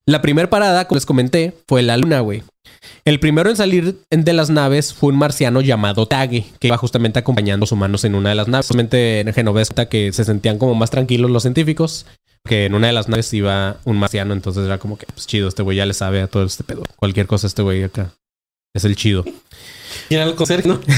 Speaker 1: La primera parada, como les comenté, fue la luna, güey. El primero en salir de las naves fue un marciano llamado Tage, que iba justamente acompañando a los humanos en una de las naves. Justamente en Genovés que se sentían como más tranquilos los científicos, que en una de las naves iba un marciano, entonces era como que, pues chido, este güey ya le sabe a todo este pedo. Cualquier cosa este güey acá. Es el chido.
Speaker 4: Y era el coser, ¿no?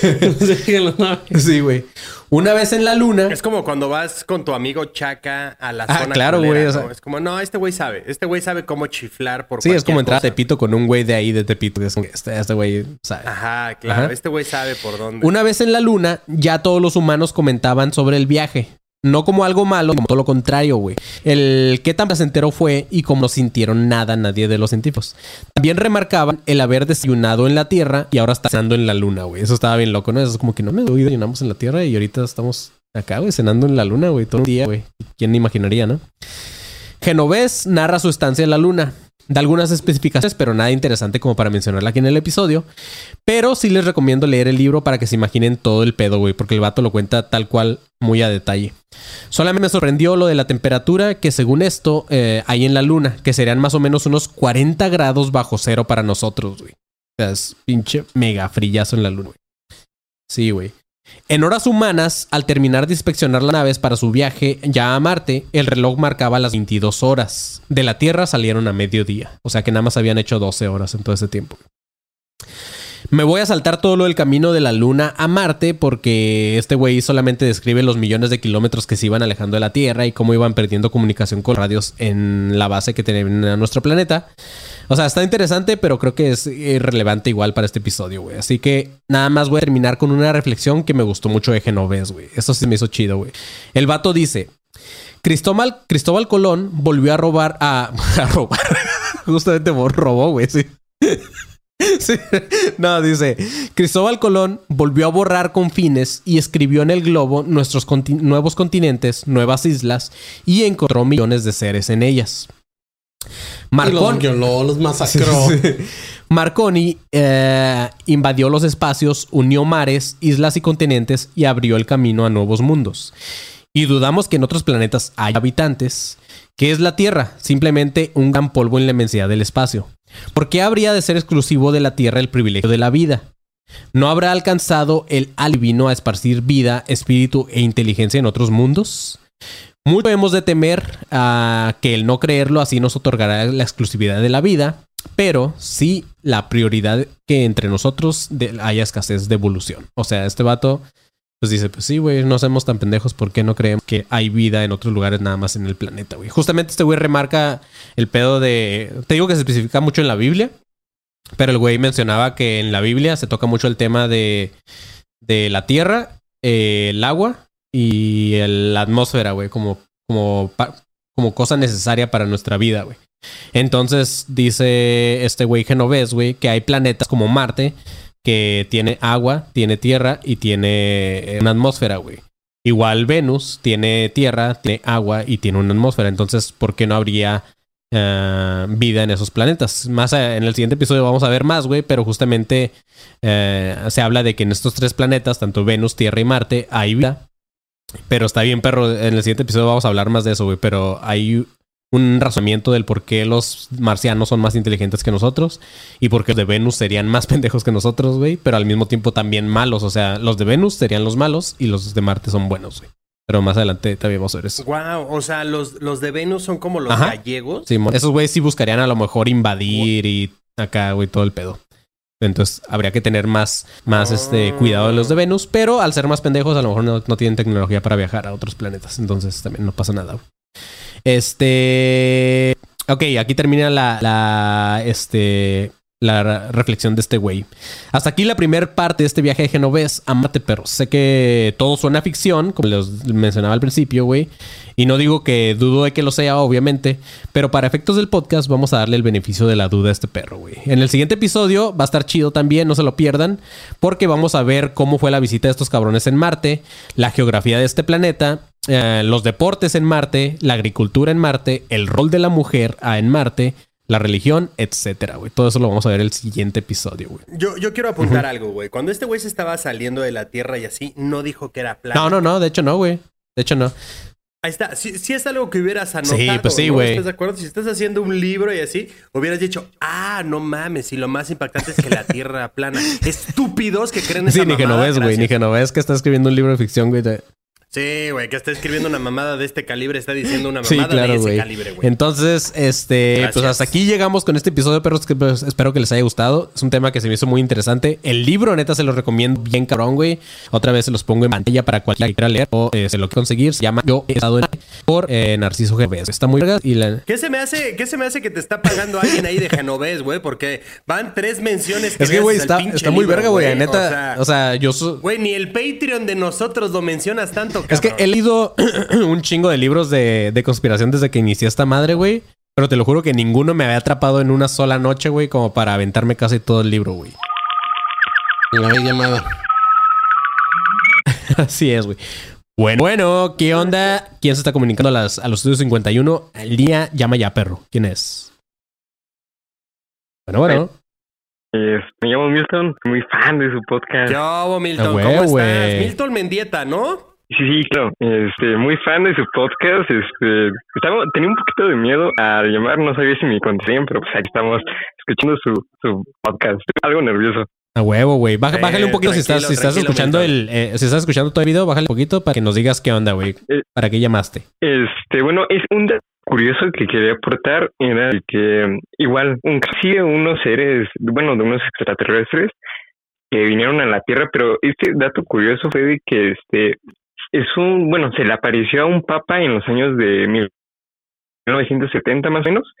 Speaker 4: Sí, en la nave.
Speaker 1: Sí, güey. Una vez en la luna.
Speaker 5: Es como cuando vas con tu amigo Chaca a la
Speaker 1: Ah,
Speaker 5: zona
Speaker 1: claro, güey, o
Speaker 5: ¿no?
Speaker 1: sea-
Speaker 5: Es como, no, este güey sabe. Este güey sabe cómo chiflar por
Speaker 1: Sí, es como entrar a. Tepito con un güey de ahí de Tepito. es Este, este güey sabe.
Speaker 5: Ajá, claro.
Speaker 1: Ajá.
Speaker 5: Este güey sabe por dónde.
Speaker 1: Una vez en la luna, ya todos los humanos comentaban sobre el viaje. No como algo malo, como todo lo contrario, güey. El qué tan placentero fue y cómo no sintieron nada nadie de los científicos. También remarcaban el haber desayunado en la Tierra y ahora está cenando en la luna, güey. Eso estaba bien loco, ¿no? Eso es como que no me hoy desayunamos en la Tierra y ahorita estamos acá, güey, cenando en la luna, güey, todo el día, güey. ¿Quién imaginaría, no? Genovés narra su estancia en la luna. Da algunas especificaciones, pero nada interesante como para mencionarla aquí en el episodio. Pero sí les recomiendo leer el libro para que se imaginen todo el pedo, güey, porque el vato lo cuenta tal cual, muy a detalle. Solamente me sorprendió lo de la temperatura, que según esto eh, hay en la luna, que serían más o menos unos 40 grados bajo cero para nosotros, güey. O sea, es pinche mega frillazo en la luna, güey. Sí, güey. En horas humanas, al terminar de inspeccionar las naves para su viaje ya a Marte, el reloj marcaba las 22 horas. De la Tierra salieron a mediodía. O sea que nada más habían hecho 12 horas en todo ese tiempo. Me voy a saltar todo lo del camino de la Luna a Marte porque este güey solamente describe los millones de kilómetros que se iban alejando de la Tierra y cómo iban perdiendo comunicación con radios en la base que tenía nuestro planeta. O sea, está interesante, pero creo que es irrelevante igual para este episodio, güey. Así que nada más voy a terminar con una reflexión que me gustó mucho de Genovés, güey. Eso sí me hizo chido, güey. El vato dice: Cristóbal, Cristóbal Colón volvió a robar a, a robar. Justamente robó, güey, sí. Sí. No, dice, Cristóbal Colón volvió a borrar con fines y escribió en el globo nuestros nuevos continentes, nuevas islas y encontró millones de seres en ellas.
Speaker 4: Y
Speaker 1: Marcón,
Speaker 4: los violó, los masacró.
Speaker 1: Marconi eh, invadió los espacios, unió mares, islas y continentes y abrió el camino a nuevos mundos. y dudamos que en otros planetas hay habitantes, ¿qué es la Tierra? Simplemente un gran polvo en la inmensidad del espacio. ¿Por qué habría de ser exclusivo de la Tierra el privilegio de la vida? ¿No habrá alcanzado el albino a esparcir vida, espíritu e inteligencia en otros mundos? Mucho hemos de temer a que el no creerlo así nos otorgará la exclusividad de la vida, pero sí la prioridad que entre nosotros haya escasez de evolución. O sea, este vato pues dice, pues sí, güey, no somos tan pendejos, ¿por qué no creemos que hay vida en otros lugares nada más en el planeta, güey? Justamente este güey remarca el pedo de... Te digo que se especifica mucho en la Biblia, pero el güey mencionaba que en la Biblia se toca mucho el tema de, de la tierra, eh, el agua y la atmósfera, güey, como, como, como cosa necesaria para nuestra vida, güey. Entonces dice este güey genovés, güey, que hay planetas como Marte que tiene agua, tiene tierra y tiene eh, una atmósfera, güey. Igual Venus tiene tierra, tiene agua y tiene una atmósfera. Entonces, ¿por qué no habría eh, vida en esos planetas? Más en el siguiente episodio vamos a ver más, güey, pero justamente eh, se habla de que en estos tres planetas, tanto Venus, Tierra y Marte, hay vida. Pero está bien, perro. En el siguiente episodio vamos a hablar más de eso, güey. Pero hay un razonamiento del por qué los marcianos son más inteligentes que nosotros y por qué los de Venus serían más pendejos que nosotros, güey, pero al mismo tiempo también malos. O sea, los de Venus serían los malos y los de Marte son buenos, güey. Pero más adelante también vamos a ver eso.
Speaker 5: Wow, o sea, los, los de Venus son como los gallegos.
Speaker 1: Sí, esos güeyes sí buscarían a lo mejor invadir y acá, güey, todo el pedo. Entonces habría que tener más, más este, cuidado de los de Venus, pero al ser más pendejos, a lo mejor no, no tienen tecnología para viajar a otros planetas. Entonces también no pasa nada. Este. Ok, aquí termina la, la, este, la reflexión de este güey. Hasta aquí la primera parte de este viaje de Genovés a Marte, pero sé que todo suena ficción, como les mencionaba al principio, güey. Y no digo que dudo de que lo sea, obviamente, pero para efectos del podcast vamos a darle el beneficio de la duda a este perro, güey. En el siguiente episodio va a estar chido también, no se lo pierdan, porque vamos a ver cómo fue la visita de estos cabrones en Marte, la geografía de este planeta eh, los deportes en Marte, la agricultura en Marte, el rol de la mujer en Marte, la religión, etcétera, güey. Todo eso lo vamos a ver el siguiente episodio, güey.
Speaker 5: Yo, yo quiero apuntar algo, güey. Cuando este güey se estaba saliendo de la Tierra y así, no dijo que era plano.
Speaker 1: No, no, no, de hecho no, güey. De hecho no.
Speaker 5: Ahí está. Si, es algo que hubieras anotado.
Speaker 1: Sí, pues sí, güey.
Speaker 5: ¿Estás de acuerdo? Si estás haciendo un libro y así, hubieras dicho, ah, no mames. Y lo más impactante es que la Tierra plana. Estúpidos que creen esa
Speaker 1: Sí, ni que no ves, güey. Ni que no ves que está escribiendo un libro de ficción, güey.
Speaker 5: Sí, güey, que está escribiendo una mamada de este calibre, está diciendo una mamada de ese calibre, güey.
Speaker 1: Entonces, este, pues hasta aquí llegamos con este episodio, perros, que pues, espero que les haya gustado. Es un tema que se me hizo muy interesante. El libro, neta, se lo recomiendo bien cabrón, güey. Otra vez se los pongo en pantalla para cualquiera que quiera leer o eh, se lo quiera conseguir. Se llama Yo he estado en por eh, Narciso Gervés. Está muy verga y la...
Speaker 5: ¿Qué se me hace, qué se me hace que te está pagando alguien ahí de Genovés, güey? Porque van tres menciones
Speaker 1: que Es que, güey, está, está muy verga, güey. Neta, o sea, yo...
Speaker 5: Güey, ni el Patreon de nosotros lo mencionas tanto,
Speaker 1: es que he leído un chingo de libros de, conspiración desde que inicié esta madre, güey. Pero te lo juro que ninguno me había atrapado en una sola noche, güey, como para aventarme casi todo el libro, güey.
Speaker 4: La llamada.
Speaker 1: Así es, güey. Bueno, bueno, ¿qué onda? ¿Quién se está comunicando a, las, a los estudios 51? El día llama ya, perro. ¿Quién es? Bueno, bueno.
Speaker 2: me llamo Milton, muy fan de su podcast.
Speaker 5: Yo, Milton, ¿cómo estás? Milton Mendieta, ¿no?
Speaker 2: Sí, sí, claro. Este, muy fan de su podcast. Este, estaba, tenía un poquito de miedo a llamar, no sabía si me contestarían, pero pues aquí estamos escuchando su, su podcast. Estoy algo nervioso.
Speaker 1: A huevo, güey. bájale un eh, poquito si estás, si estás escuchando el, eh, si estás escuchando todo el video, bájale un poquito para que nos digas qué onda, güey. Eh, ¿Para qué llamaste?
Speaker 2: Este, bueno, es un dato curioso que quería aportar era que igual un sí unos seres, bueno, de unos extraterrestres que vinieron a la Tierra, pero este dato curioso fue de que este es un, bueno, se le apareció a un papa en los años de 1970 más o menos.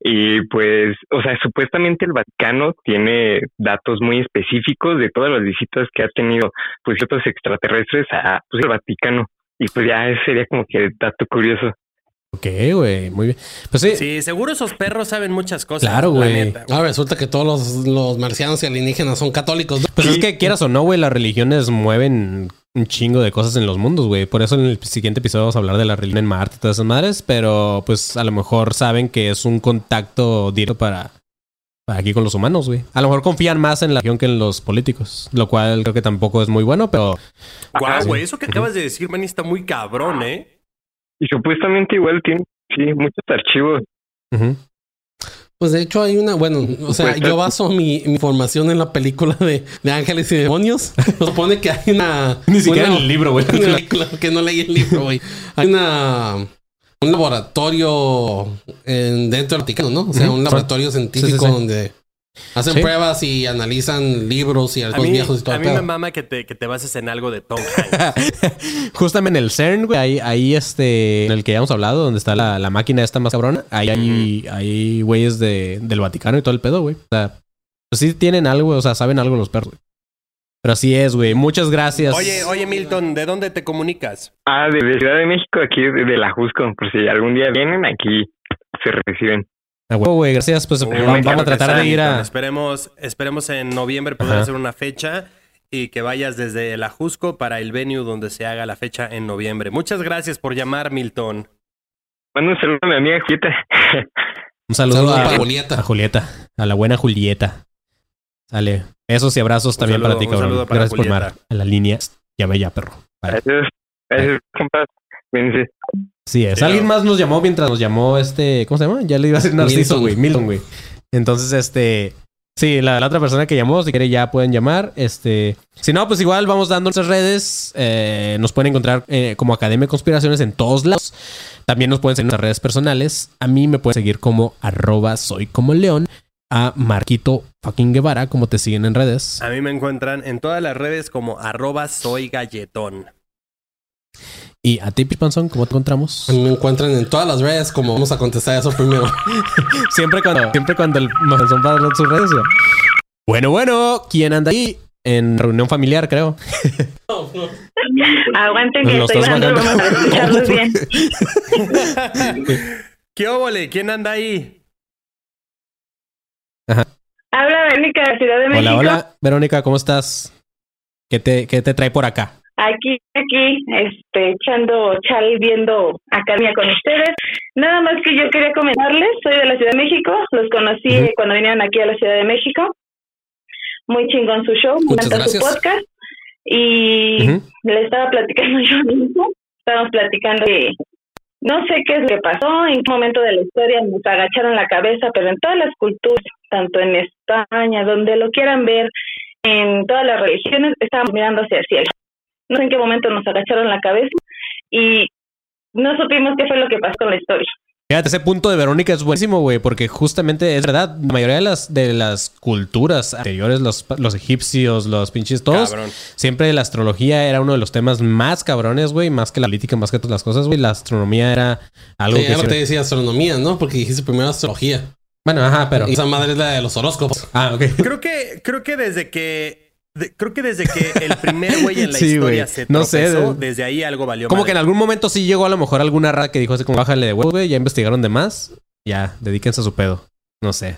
Speaker 2: Y pues, o sea, supuestamente el Vaticano tiene datos muy específicos de todas las visitas que ha tenido pues ciertos extraterrestres a pues, el Vaticano. Y pues ya ese sería como que dato curioso.
Speaker 1: Ok, güey, muy bien. Pues sí.
Speaker 5: Sí, seguro esos perros saben muchas cosas.
Speaker 1: Claro, güey.
Speaker 4: Ah, resulta que todos los, los marcianos y alienígenas son católicos.
Speaker 1: Pues es que quieras o no, güey, las religiones mueven un chingo de cosas en los mundos, güey. Por eso en el siguiente episodio vamos a hablar de la religión en Marte y todas esas madres, pero pues a lo mejor saben que es un contacto directo para aquí con los humanos, güey. A lo mejor confían más en la religión que en los políticos, lo cual creo que tampoco es muy bueno, pero
Speaker 5: Guau, güey, eso que acabas de decir, man, está muy cabrón, ¿eh?
Speaker 2: Y supuestamente igual tiene, sí, muchos archivos.
Speaker 1: ujú.
Speaker 4: Pues de hecho hay una, bueno, o sea, yo baso mi, mi información en la película de, de Ángeles y Demonios. Supone que hay una...
Speaker 1: Ni siquiera
Speaker 4: una-
Speaker 1: en el libro, güey.
Speaker 4: que no leí el libro, güey. Hay una... Un laboratorio en, dentro del Vaticano, ¿no? O sea, un laboratorio científico
Speaker 1: Sí, sí, sí.
Speaker 4: donde hacen
Speaker 1: Sí.
Speaker 4: pruebas y analizan libros y
Speaker 5: A
Speaker 4: algo
Speaker 5: mí,
Speaker 4: viejos y todo
Speaker 5: a mí me mama que te, que te bases en algo de Tom Hanks.
Speaker 1: Justamente en el CERN, güey, ahí, ahí este, en el que ya hemos hablado, donde está la, la máquina esta más cabrona, ahí hay, hay güeyes de, del Vaticano y todo el pedo, güey. O sea, pues sí tienen algo, o sea, saben algo los perros, güey. Pero así es, güey. Muchas gracias.
Speaker 5: Oye, oye, Milton, ¿de dónde te comunicas?
Speaker 2: Ah, de, de Ciudad de México, aquí de, de la Jusco, por si algún día vienen, aquí se reciben.
Speaker 1: A huevo, güey, gracias. Pues
Speaker 5: Uy,
Speaker 1: vamos, a tratar
Speaker 5: sí,
Speaker 1: de ir a.
Speaker 5: Esperemos, esperemos en noviembre poder
Speaker 1: Ajá.
Speaker 5: hacer una fecha y que vayas desde la Jusco para el venue donde se haga la fecha en noviembre. Muchas gracias por llamar, Milton.
Speaker 2: Mando un saludo a mi amiga Julieta.
Speaker 1: Un saludo,
Speaker 4: Saludos
Speaker 1: a,
Speaker 4: para Julieta.
Speaker 1: a Julieta, a la buena Julieta. Sale. Besos y abrazos
Speaker 5: Un
Speaker 1: también
Speaker 5: saludo,
Speaker 1: para ti,
Speaker 5: un
Speaker 1: cabrón.
Speaker 5: saludo para
Speaker 1: Gracias por mar. A la línea. Ya ve ya, perro. Vale.
Speaker 2: Gracias. Gracias, compas. Cuídense.
Speaker 1: Sí, es.
Speaker 5: Sí,
Speaker 1: Alguien
Speaker 5: no.
Speaker 1: más nos llamó mientras nos llamó este. ¿Cómo se llama? Ya le iba a decir Narciso, güey. Milton, güey. Entonces, este. Sí, la, la otra persona que llamó, si quiere ya pueden llamar. Este. Si no, pues igual vamos dando nuestras redes. Eh, nos pueden encontrar eh, como Academia de Conspiraciones en todos lados. También nos pueden seguir en nuestras redes personales. A mí me pueden seguir como arroba soy como león. A Marquito fucking Guevara, como te siguen en redes.
Speaker 5: A mí me encuentran en todas las redes como arroba soy galletón.
Speaker 1: Y a ti, Pispanzón, ¿cómo te encontramos?
Speaker 4: A me encuentran en todas las redes como vamos a contestar eso primero.
Speaker 1: Siempre cuando, siempre cuando el son para sus redes. Bueno, bueno, ¿quién anda ahí? En reunión familiar, creo.
Speaker 6: Aguanten que estoy bajando para escucharlos bien.
Speaker 5: ¿Qué óvole? ¿Quién anda ahí?
Speaker 6: Habla Verónica de Ciudad de México.
Speaker 1: Hola, hola. Verónica, ¿cómo estás? ¿Qué te, qué te trae por acá?
Speaker 6: Aquí, aquí, este, echando chal, viendo academia con ustedes. Nada más que yo quería comentarles, soy de la Ciudad de México, los conocí cuando vinieron aquí a la Ciudad de México. Muy chingón su show, me encanta su podcast. Y
Speaker 1: Ujú.
Speaker 6: le estaba platicando yo mismo, estábamos platicando que no sé qué es lo que pasó, en qué momento de la historia nos agacharon la cabeza, pero en todas las culturas, tanto en España, donde lo quieran ver, en todas las religiones, estábamos mirando hacia el cielo. No sé en qué momento nos agacharon la cabeza y no supimos qué fue lo que pasó con la historia.
Speaker 1: Fíjate, ese punto de Verónica es buenísimo, güey, porque justamente es verdad, la mayoría de las, de las culturas anteriores, los, los egipcios, los pinches todos,
Speaker 5: Cabrón.
Speaker 1: siempre la astrología era uno de los temas más cabrones, güey, más que la política, más que todas las cosas, güey. La astronomía era algo
Speaker 4: Sí,
Speaker 1: que...
Speaker 4: algo te
Speaker 1: siempre-
Speaker 4: decía astronomía, ¿no? Porque dijiste primero astrología.
Speaker 1: Bueno, ajá, pero...
Speaker 4: Y esa madre es la de los horóscopos.
Speaker 1: Ah, ok.
Speaker 5: Creo que, creo que desde que. De- creo que desde que el primer güey en la
Speaker 1: Sí,
Speaker 5: historia se
Speaker 1: No sé,
Speaker 5: tropezó,
Speaker 1: de-
Speaker 5: desde ahí algo valió
Speaker 1: Como que en algún momento sí llegó a lo mejor alguna rara que dijo así como bájale de huevo, güey, ya investigaron de más, ya, dedíquense a su pedo. No sé.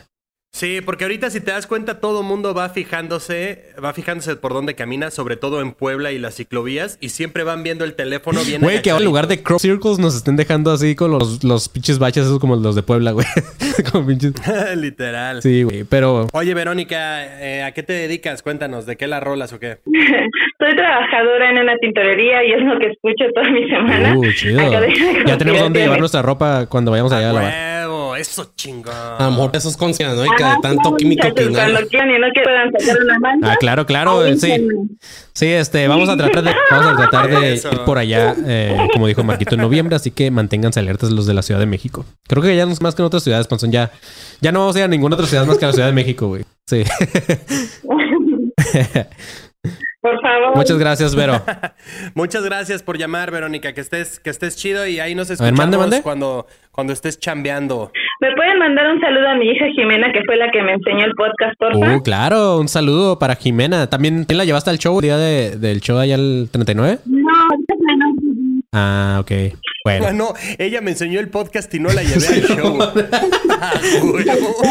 Speaker 5: Sí, porque ahorita si te das cuenta todo el mundo va fijándose, va fijándose por dónde camina, sobre todo en Puebla y las ciclovías y siempre van viendo el teléfono bien
Speaker 1: Güey, que ahora en lugar de crop circles nos estén dejando así con los, los pinches baches esos como los de Puebla, güey. como pinches...
Speaker 5: literal.
Speaker 1: Sí, güey, pero...
Speaker 5: Oye, Verónica, eh, ¿a qué te dedicas? Cuéntanos, ¿de qué la rolas o qué?
Speaker 6: Soy trabajadora en una tintorería y es lo que escucho toda mi semana.
Speaker 1: Uh, chido. Ya tenemos dónde llevar nuestra ropa cuando vayamos allá a lavar.
Speaker 5: ¡Huevo! ¡Eso chingón!
Speaker 4: A lo mejor eso es conspiranoica
Speaker 6: Ah,
Speaker 4: de tanto
Speaker 6: no,
Speaker 4: químico que.
Speaker 1: Ah, claro, claro, sí. Sí, este, vamos a tratar de, vamos a tratar de
Speaker 5: Eso.
Speaker 1: ir por allá, eh, como dijo Marquito, en noviembre, así que manténganse alertas los de la Ciudad de México. Creo que ya no es más que en otras ciudades, Panzón, ya, ya no vamos a ir a ninguna otra ciudad más que a la Ciudad de México, güey. Sí.
Speaker 6: Por favor.
Speaker 1: Muchas gracias, Vero.
Speaker 5: Muchas gracias por llamar, Verónica. Que estés, que estés chido y ahí nos
Speaker 1: ver,
Speaker 5: escuchamos
Speaker 1: mande, mande.
Speaker 5: cuando cuando estés chambeando.
Speaker 6: ¿Me pueden mandar un saludo a mi hija Jimena, que fue la que me enseñó el podcast, porfa?
Speaker 1: Uh, claro, un saludo para Jimena. También, ¿quién la llevaste al show el día de- del show allá el 39?
Speaker 6: No, no.
Speaker 1: Ah, ok. Bueno.
Speaker 5: Ah, no, ella me enseñó el podcast y no la llevé al show. Ah.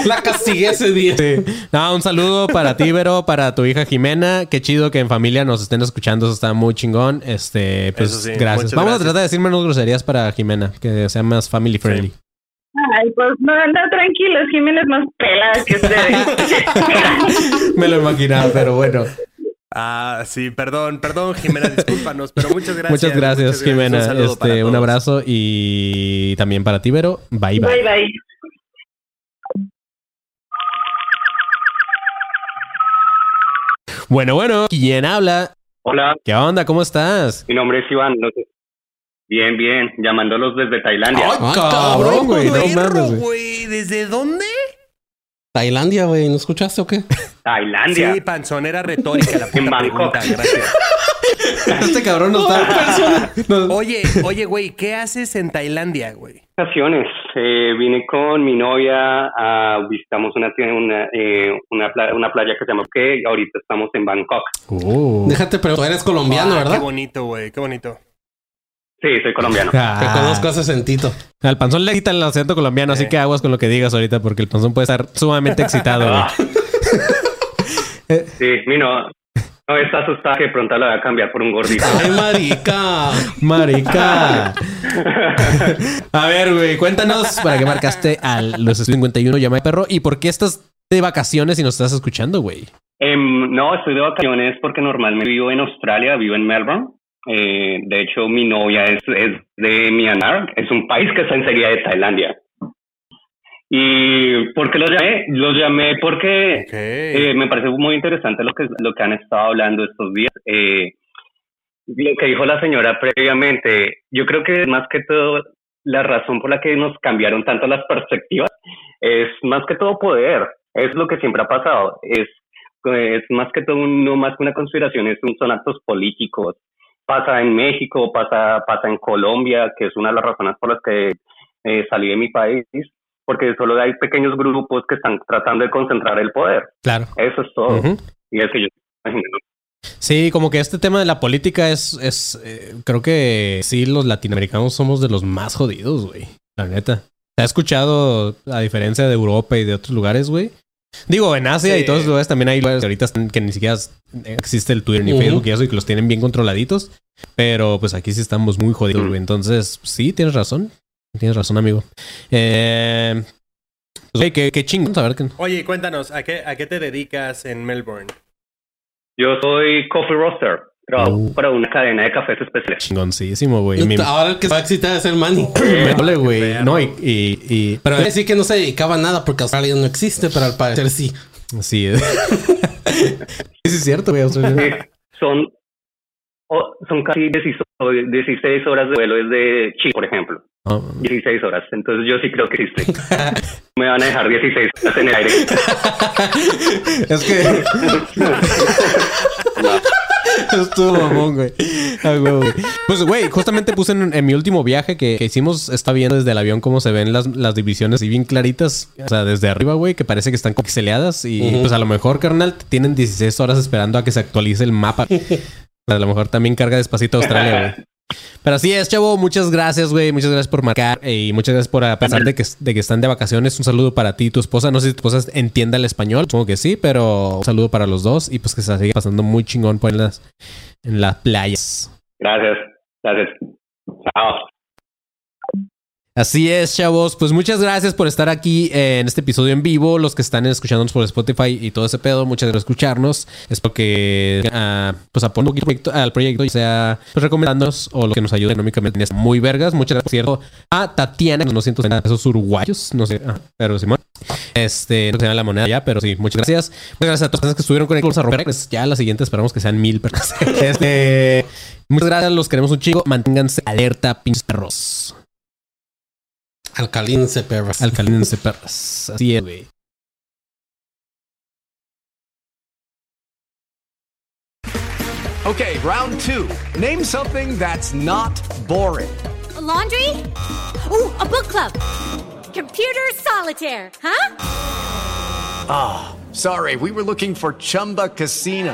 Speaker 4: La castigué ese día.
Speaker 1: Sí. No, un saludo para ti, Vero, para tu hija Jimena. Qué chido que en familia nos estén escuchando. Eso está muy chingón. Este, pues
Speaker 5: sí,
Speaker 1: gracias. Vamos a tratar de decir menos groserías para Jimena, que sea más family friendly.
Speaker 6: Ay, pues no, no, tranquilos, Jimena es más pelada que ustedes.
Speaker 1: Me lo imaginaba, pero bueno.
Speaker 5: Ah, sí, perdón, perdón, Jimena, discúlpanos, pero muchas gracias.
Speaker 1: Muchas gracias,
Speaker 5: muchas
Speaker 1: Jimena.
Speaker 5: Un, saludo para
Speaker 1: este, un abrazo y también para ti, Vero. Bye, bye.
Speaker 6: Bye, bye.
Speaker 1: Bueno, bueno, ¿quién habla?
Speaker 2: Hola,
Speaker 1: ¿Qué onda? ¿Cómo estás?
Speaker 2: mi nombre es Iván. no sé- Bien, bien, llamándolos desde Tailandia.
Speaker 1: Ay, cabrón, güey, no güey.
Speaker 5: ¿Desde dónde?
Speaker 4: Tailandia, güey. ¿No escuchaste o qué?
Speaker 2: Tailandia.
Speaker 5: Sí, panzonera retórica la
Speaker 2: En
Speaker 5: puta
Speaker 2: Bangkok.
Speaker 5: pregunta, gracias.
Speaker 1: Este cabrón no está. No-
Speaker 5: Oye, oye, güey, ¿qué haces en Tailandia, güey?
Speaker 2: vacaciones. Eh, vine con mi novia, a, visitamos una, una, eh, una, pla- una playa que se llama que ahorita estamos en Bangkok.
Speaker 1: Uh.
Speaker 4: Déjate, pero tú eres colombiano,
Speaker 5: Ah,
Speaker 4: ¿verdad?
Speaker 5: Qué bonito, güey, qué bonito.
Speaker 2: Sí, soy colombiano.
Speaker 1: Ah.
Speaker 4: Te conozco ese acentito.
Speaker 1: Al panzón le quita el acento colombiano, así que aguas con lo que digas ahorita, porque el panzón puede estar sumamente excitado.
Speaker 2: Ah. sí, mi no, no está asustada que pronto la voy a cambiar por un gordito.
Speaker 4: Ay, marica.
Speaker 1: Marica. A ver, güey, cuéntanos para qué marcaste al los 51 llama de perro y por qué estás de vacaciones y nos estás escuchando, güey.
Speaker 2: Em, no, estoy de vacaciones porque normalmente vivo en Australia, vivo en Melbourne. Eh, de hecho, mi novia es, es de Myanmar, es un país que está enseguida de Tailandia. ¿Y por qué los llamé? Los llamé porque eh, me parece muy interesante lo que, lo que han estado hablando estos días. Eh, lo que dijo la señora previamente, yo creo que más que todo la razón por la que nos cambiaron tanto las perspectivas es más que todo poder. Es lo que siempre ha pasado. Es, es más que todo, no más que una conspiración, es un, son actos políticos. Pasa en México, pasa, pasa en Colombia, que es una de las razones por las que eh, salí de mi país, porque solo hay pequeños grupos que están tratando de concentrar el poder.
Speaker 1: Claro.
Speaker 2: Eso es todo. Y es que yo imagino.
Speaker 1: Sí, como que este tema de la política es, es eh, creo que sí, los latinoamericanos somos de los más jodidos, güey. La neta. ¿Se ha escuchado, a diferencia de Europa y de otros lugares, güey? Digo, en Asia y todos los lugares también hay lugares que ahorita están- que ni siquiera existe el Twitter ni
Speaker 4: Ujú.
Speaker 1: Facebook y eso y que los tienen bien controladitos. Pero pues aquí sí estamos muy jodidos, güey. Entonces, sí, tienes razón. Tienes razón, amigo. Eh, pues, güey, qué, qué chingón saber que...
Speaker 5: Oye, cuéntanos, ¿a qué, ¿a qué te dedicas en Melbourne?
Speaker 2: Yo soy coffee roaster. Trabajo
Speaker 1: Uh.
Speaker 2: para una cadena de cafés especiales.
Speaker 1: Chingoncísimo, güey. Mi-
Speaker 4: Ahora el que va a excitar es el Manny.
Speaker 1: Güey. No, y, y, y-
Speaker 4: Pero él sí que no se dedicaba a nada porque Australia no existe, pero al parecer sí.
Speaker 1: Sí. sí, es cierto, güey. Australia.
Speaker 2: Eh, son, son casi 16, 16 horas de vuelo desde Chile, por ejemplo.
Speaker 1: No,
Speaker 2: 16 horas. Entonces yo sí creo que existe. Me van a dejar 16 horas en el aire.
Speaker 1: es que. Estuvo mamón, güey. Ah. Pues, güey, justamente puse en, en mi último viaje que, que hicimos, está viendo desde el avión cómo se ven las, las divisiones y bien claritas. O sea, desde arriba, güey, que parece que están pixeleadas. Y pues a lo mejor, carnal, tienen 16 horas esperando a que se actualice el mapa. A lo mejor también carga despacito Australia, güey. Pero así es, chavo. Muchas gracias, güey. Muchas gracias por marcar eh, y muchas gracias por, a pesar de que, de que están de vacaciones, un saludo para ti y tu esposa. No sé si tu esposa entienda el español, supongo que sí, pero un saludo para los dos y pues que se siga pasando muy chingón por las, en las playas.
Speaker 2: Gracias. Gracias. Chao.
Speaker 1: Así es, chavos. Pues muchas gracias por estar aquí eh, en este episodio en vivo. Los que están escuchándonos por Spotify y todo ese pedo, muchas gracias por escucharnos. Espero que ah, pues apoyen un poquito al proyecto, ya sea pues, recomendándonos o lo que nos ayude económicamente. Muy vergas. Muchas gracias, por cierto, a Tatiana, unos 200 pesos uruguayos. No sé, ah, pero Simón. Este, no se la moneda ya, pero sí, muchas gracias. Muchas gracias a todas las que estuvieron con el a romper. Pues ya la siguiente esperamos que sean mil personas. este, muchas gracias, los queremos un chico. Manténganse alerta, pinches perros.
Speaker 4: Alcalince, perras.
Speaker 1: Alcalinense perras. Así es, güey.
Speaker 7: Okay, round two. Name something that's not boring.
Speaker 8: A laundry? Ooh, a book club. Computer solitaire, huh?
Speaker 7: Ah, sorry, we were looking for Chumba Casino.